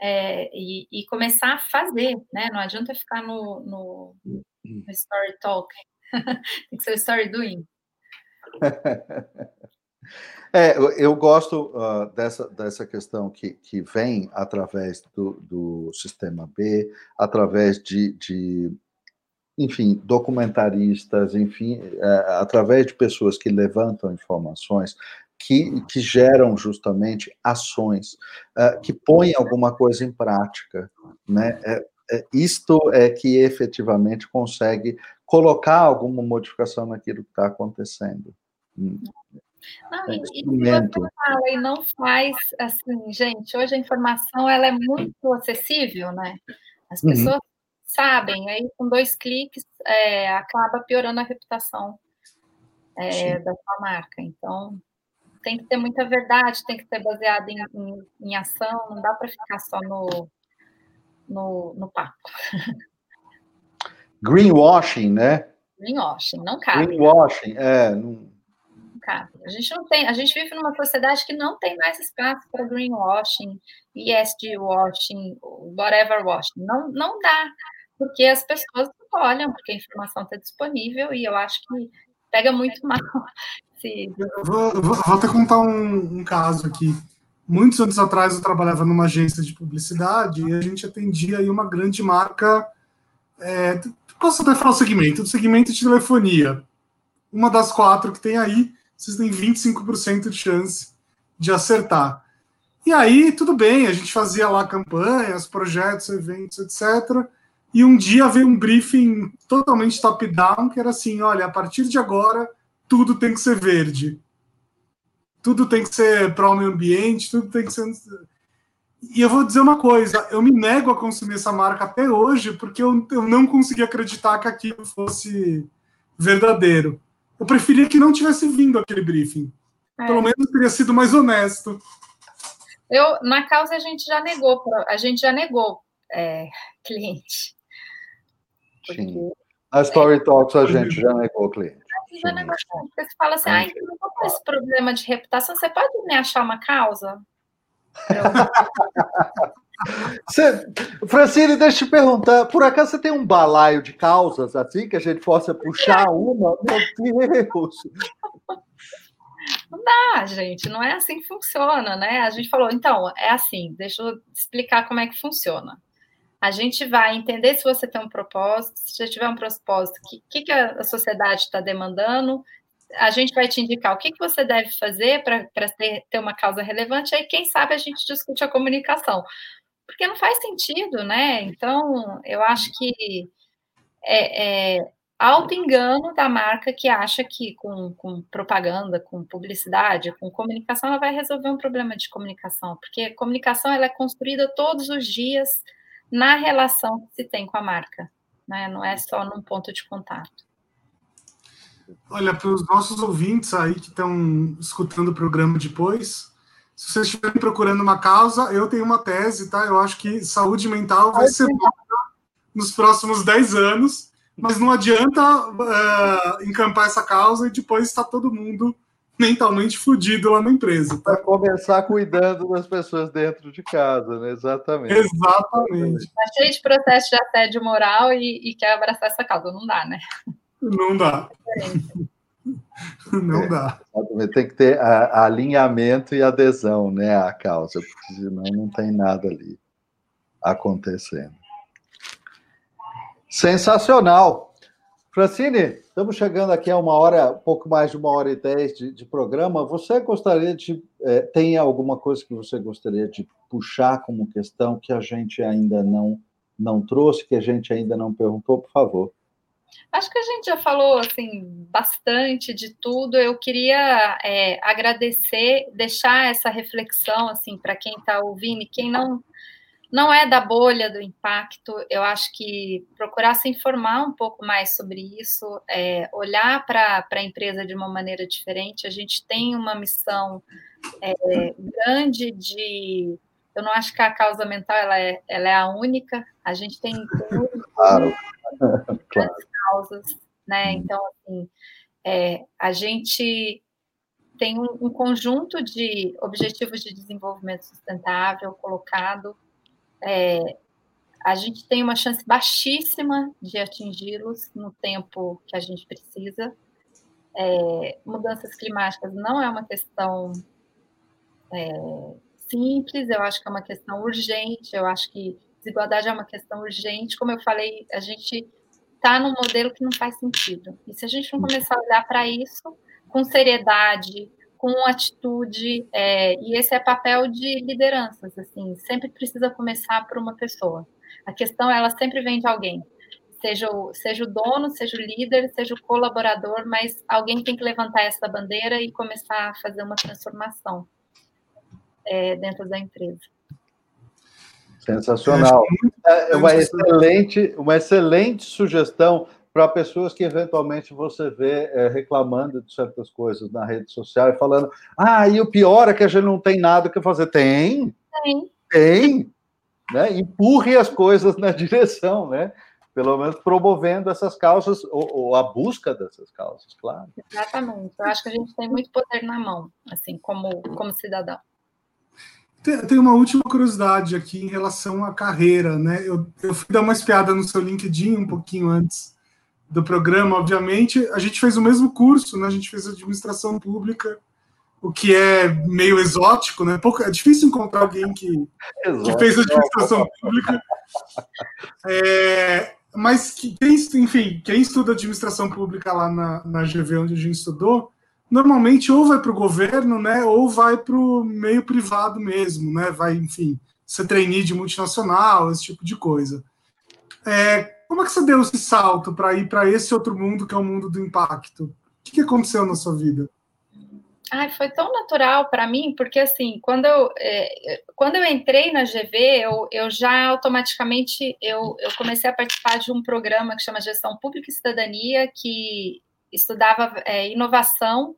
é, e, e, começar a fazer, né? Não adianta ficar no, no, no story talk, tem que ser story doing. É, eu gosto uh, dessa, dessa questão que, que vem através do, do sistema B, através de, de enfim, documentaristas, enfim, é, através de pessoas que levantam informações, que, que geram justamente ações, uh, que põem alguma coisa em prática, né? É, é, isto é que efetivamente consegue colocar alguma modificação naquilo que está acontecendo. Não, é e, e você fala e não faz assim, gente, hoje a informação ela é muito acessível, né? As uhum. pessoas uhum. sabem, aí com dois cliques é, acaba piorando a reputação é, da sua marca. Então, tem que ter muita verdade, tem que ser baseado em, em, em ação, não dá para ficar só no, no, no papo. Greenwashing, né? Greenwashing, não cabe. Greenwashing, é. Não a gente não tem, a gente vive numa sociedade que não tem mais espaço para greenwashing, ESG washing, whatever washing. Não, não dá, porque as pessoas olham, porque a informação está disponível e eu acho que pega muito mal. Se... Eu vou, vou, vou até contar um, um caso aqui. Muitos anos atrás eu trabalhava numa agência de publicidade e a gente atendia aí uma grande marca. É, posso até falar o segmento? Do segmento de telefonia. Uma das quatro que tem aí vocês têm 25% de chance de acertar. E aí, tudo bem, a gente fazia lá campanhas, projetos, eventos, etc. E um dia veio um briefing totalmente top-down, que era assim: olha, a partir de agora, tudo tem que ser verde. Tudo tem que ser para o meio ambiente, tudo tem que ser. E eu vou dizer uma coisa: eu me nego a consumir essa marca até hoje, porque eu, eu não consegui acreditar que aquilo fosse verdadeiro. Eu preferia que não tivesse vindo aquele briefing. É. Pelo menos teria sido mais honesto. Eu, na causa, a gente já negou, a gente já negou é, cliente. Sim. A Story Talks a gente já negou cliente. Já negou, porque você fala assim, ah, então não com esse problema de reputação, você pode me achar uma causa? Você, Francine, deixa eu te perguntar, por acaso você tem um balaio de causas assim que a gente possa puxar uma? Meu Deus! Não dá, gente, não é assim que funciona, né? A gente falou, então, é assim, deixa eu explicar como é que funciona. A gente vai entender se você tem um propósito, se você tiver um propósito, o que, que, a sociedade está demandando, a gente vai te indicar o que, que você deve fazer para ter, ter uma causa relevante, aí quem sabe a gente discute a comunicação. Porque não faz sentido, né? Então, eu acho que é, é auto-engano da marca que acha que com, com, propaganda, com publicidade, com comunicação, ela vai resolver um problema de comunicação, porque comunicação ela é construída todos os dias na relação que se tem com a marca, né? não é só num ponto de contato. Olha, para os nossos ouvintes aí que estão escutando o programa depois, se vocês estiverem procurando uma causa, eu tenho uma tese, tá? Eu acho que saúde mental vai ser nos próximos 10 anos mas não adianta uh, encampar essa causa e depois está todo mundo mentalmente fudido lá na empresa. Tá? Para começar cuidando das pessoas dentro de casa, né? Exatamente. Exatamente. Está cheio de processo de assédio moral e, e, quer abraçar essa causa. Não dá, né? Não dá. Não é, dá. Tem que ter a alinhamento e adesão né, à causa, porque senão não tem nada ali acontecendo. Sensacional. Francine, estamos chegando aqui a uma hora, um pouco mais de uma hora e dez de, de programa. Você gostaria de. É, tem alguma coisa que você gostaria de puxar como questão que a gente ainda não, não trouxe, que a gente ainda não perguntou, por favor? Acho que a gente já falou assim bastante de tudo. Eu queria é, agradecer, deixar essa reflexão assim para quem está ouvindo e quem não não é da bolha do impacto. Eu acho que procurar se informar um pouco mais sobre isso, é, olhar para a empresa de uma maneira diferente. A gente tem uma missão é, grande de. Eu não acho que a causa mental ela é, ela é a única. A gente tem claro. causas, né? Então, assim, é, a gente tem um, um conjunto de objetivos de desenvolvimento sustentável colocado é, a gente tem uma chance baixíssima de atingi-los no tempo que a gente precisa. É, mudanças climáticas não é uma questão é, simples, eu acho que é uma questão urgente, eu acho que desigualdade é uma questão urgente. Como eu falei, a gente está num modelo que não faz sentido. E se a gente não começar a olhar para isso com seriedade, com atitude, é, e esse é papel de lideranças, assim, sempre precisa começar por uma pessoa. A questão, ela sempre vem de alguém, seja o, seja o dono, seja o líder, seja o colaborador, mas alguém tem que levantar essa bandeira e começar a fazer uma transformação é, dentro da empresa. Sensacional. É uma excelente, uma excelente sugestão para pessoas que eventualmente você vê é, reclamando de certas coisas na rede social e falando: ah, e o pior é que a gente não tem nada que fazer. Tem, tem, tem. Né? Empurre as coisas na direção, né? Pelo menos promovendo essas causas, ou, ou, a busca dessas causas, claro. Exatamente. Eu acho que a gente tem muito poder na mão, assim, como, como cidadão. Tem uma última curiosidade aqui em relação à carreira, né? Eu, eu fui dar uma espiada no seu LinkedIn um pouquinho antes do programa, obviamente. A gente fez o mesmo curso, né? A gente fez administração pública, o que é meio exótico, né? Pouco, é difícil encontrar alguém que, que fez administração pública. É, mas que, quem, enfim, quem estuda administração pública lá na, na GV, onde a gente estudou, normalmente ou vai para o governo, né? Ou vai para o meio privado mesmo, né? Vai, enfim, ser trainee de multinacional, esse tipo de coisa. É, como é que você deu esse salto para ir para esse outro mundo que é o mundo do impacto? O que, aconteceu na sua vida? Ai, foi tão natural para mim, porque assim, quando eu, é, quando eu entrei na GV, eu, eu já automaticamente eu, eu comecei a participar de um programa que chama Gestão Pública e Cidadania, que estudava é, inovação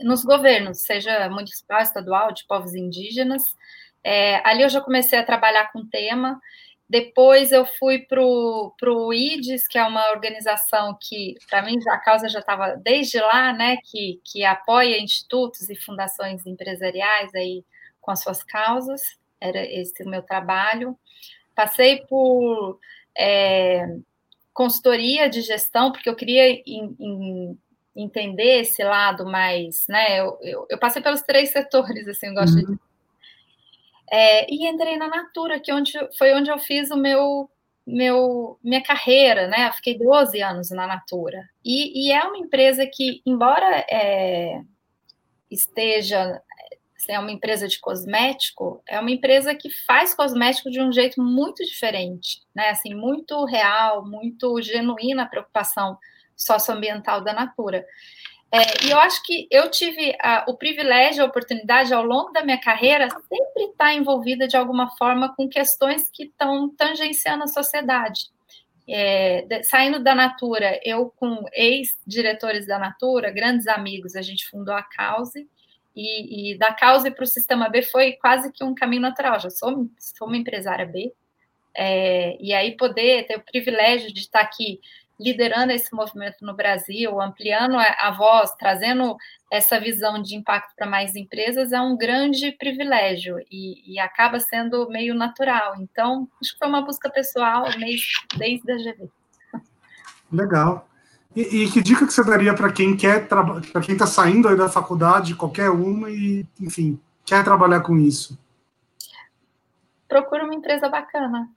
nos governos, seja municipal, estadual, de povos indígenas. É, ali eu já comecei a trabalhar com o tema, depois eu fui para o IDES, que é uma organização que, para mim, a causa já estava desde lá, né, que, que apoia institutos e fundações empresariais aí com as suas causas, era esse o meu trabalho. Passei por é, consultoria de gestão, porque eu queria in, in, entender esse lado mais, né, eu, eu, eu, passei pelos três setores, assim, eu gosto uhum. de é, e entrei na Natura, que onde, foi onde eu fiz o meu, meu minha carreira, né? Eu fiquei 12 anos na Natura. E, e é uma empresa que, embora é, esteja é uma empresa de cosmético, é uma empresa que faz cosmético de um jeito muito diferente, né? Assim, muito real, muito genuína a preocupação socioambiental da Natura. É, e eu acho que eu tive a, o privilégio, a oportunidade ao longo da minha carreira sempre estar envolvida de alguma forma com questões que estão tangenciando a sociedade. É, de, saindo da Natura, eu com ex-diretores da Natura, grandes amigos, a gente fundou a Cause, e, e da Cause para o Sistema B foi quase que um caminho natural. Já sou, sou uma empresária B, é, e aí poder ter o privilégio de estar aqui liderando esse movimento no Brasil, ampliando a voz, trazendo essa visão de impacto para mais empresas é um grande privilégio e, e, acaba sendo meio natural. Então, acho que foi uma busca pessoal desde a GV. Legal. E, e que dica que você daria para quem quer para quem está saindo da faculdade, qualquer uma, e, enfim, quer trabalhar com isso? Procura uma empresa bacana.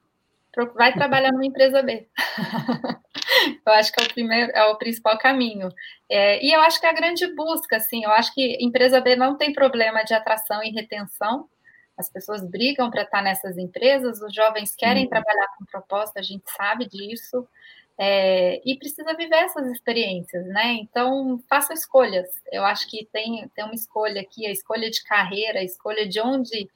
Vai trabalhar numa empresa B. eu acho que é o primeiro, é o principal caminho. É, e eu acho que é a grande busca, assim, eu acho que empresa B não tem problema de atração e retenção. As pessoas brigam para estar nessas empresas, os jovens querem uhum. trabalhar com proposta, a gente sabe disso. É, e precisa viver essas experiências, né? Então, faça escolhas. Eu acho que tem, tem uma escolha aqui, a escolha de carreira, a escolha de onde,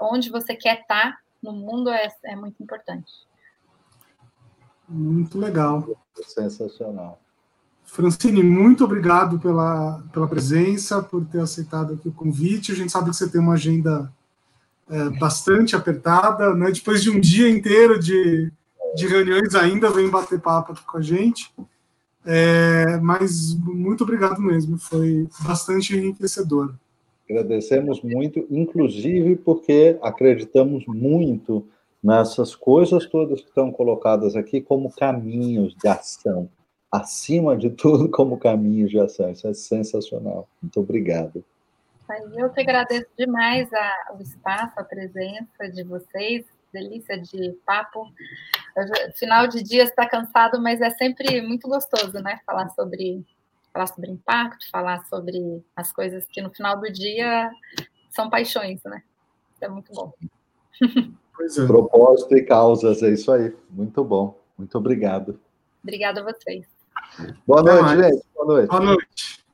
onde você quer estar no mundo é, é muito importante. Muito legal. Sensacional. Francine, muito obrigado pela, pela presença, por ter aceitado aqui o convite. A gente sabe que você tem uma agenda é, bastante apertada, né? Depois de um dia inteiro de, de reuniões, ainda vem bater papo aqui com a gente. É, mas muito obrigado mesmo, foi bastante enriquecedor. Agradecemos muito, inclusive porque acreditamos muito nessas coisas todas que estão colocadas aqui como caminhos de ação. Acima de tudo, como caminhos de ação. Isso é sensacional. Muito obrigado. Eu que agradeço demais a, o espaço, a presença de vocês. Delícia de papo. Final de dia está cansado, mas é sempre muito gostoso, né? Falar sobre falar sobre impacto, falar sobre as coisas que no final do dia são paixões, né? é muito bom. É. Propósito e causas, é isso aí. Muito bom. Muito obrigado. Obrigada a vocês. Boa noite, gente. Boa noite. Boa noite.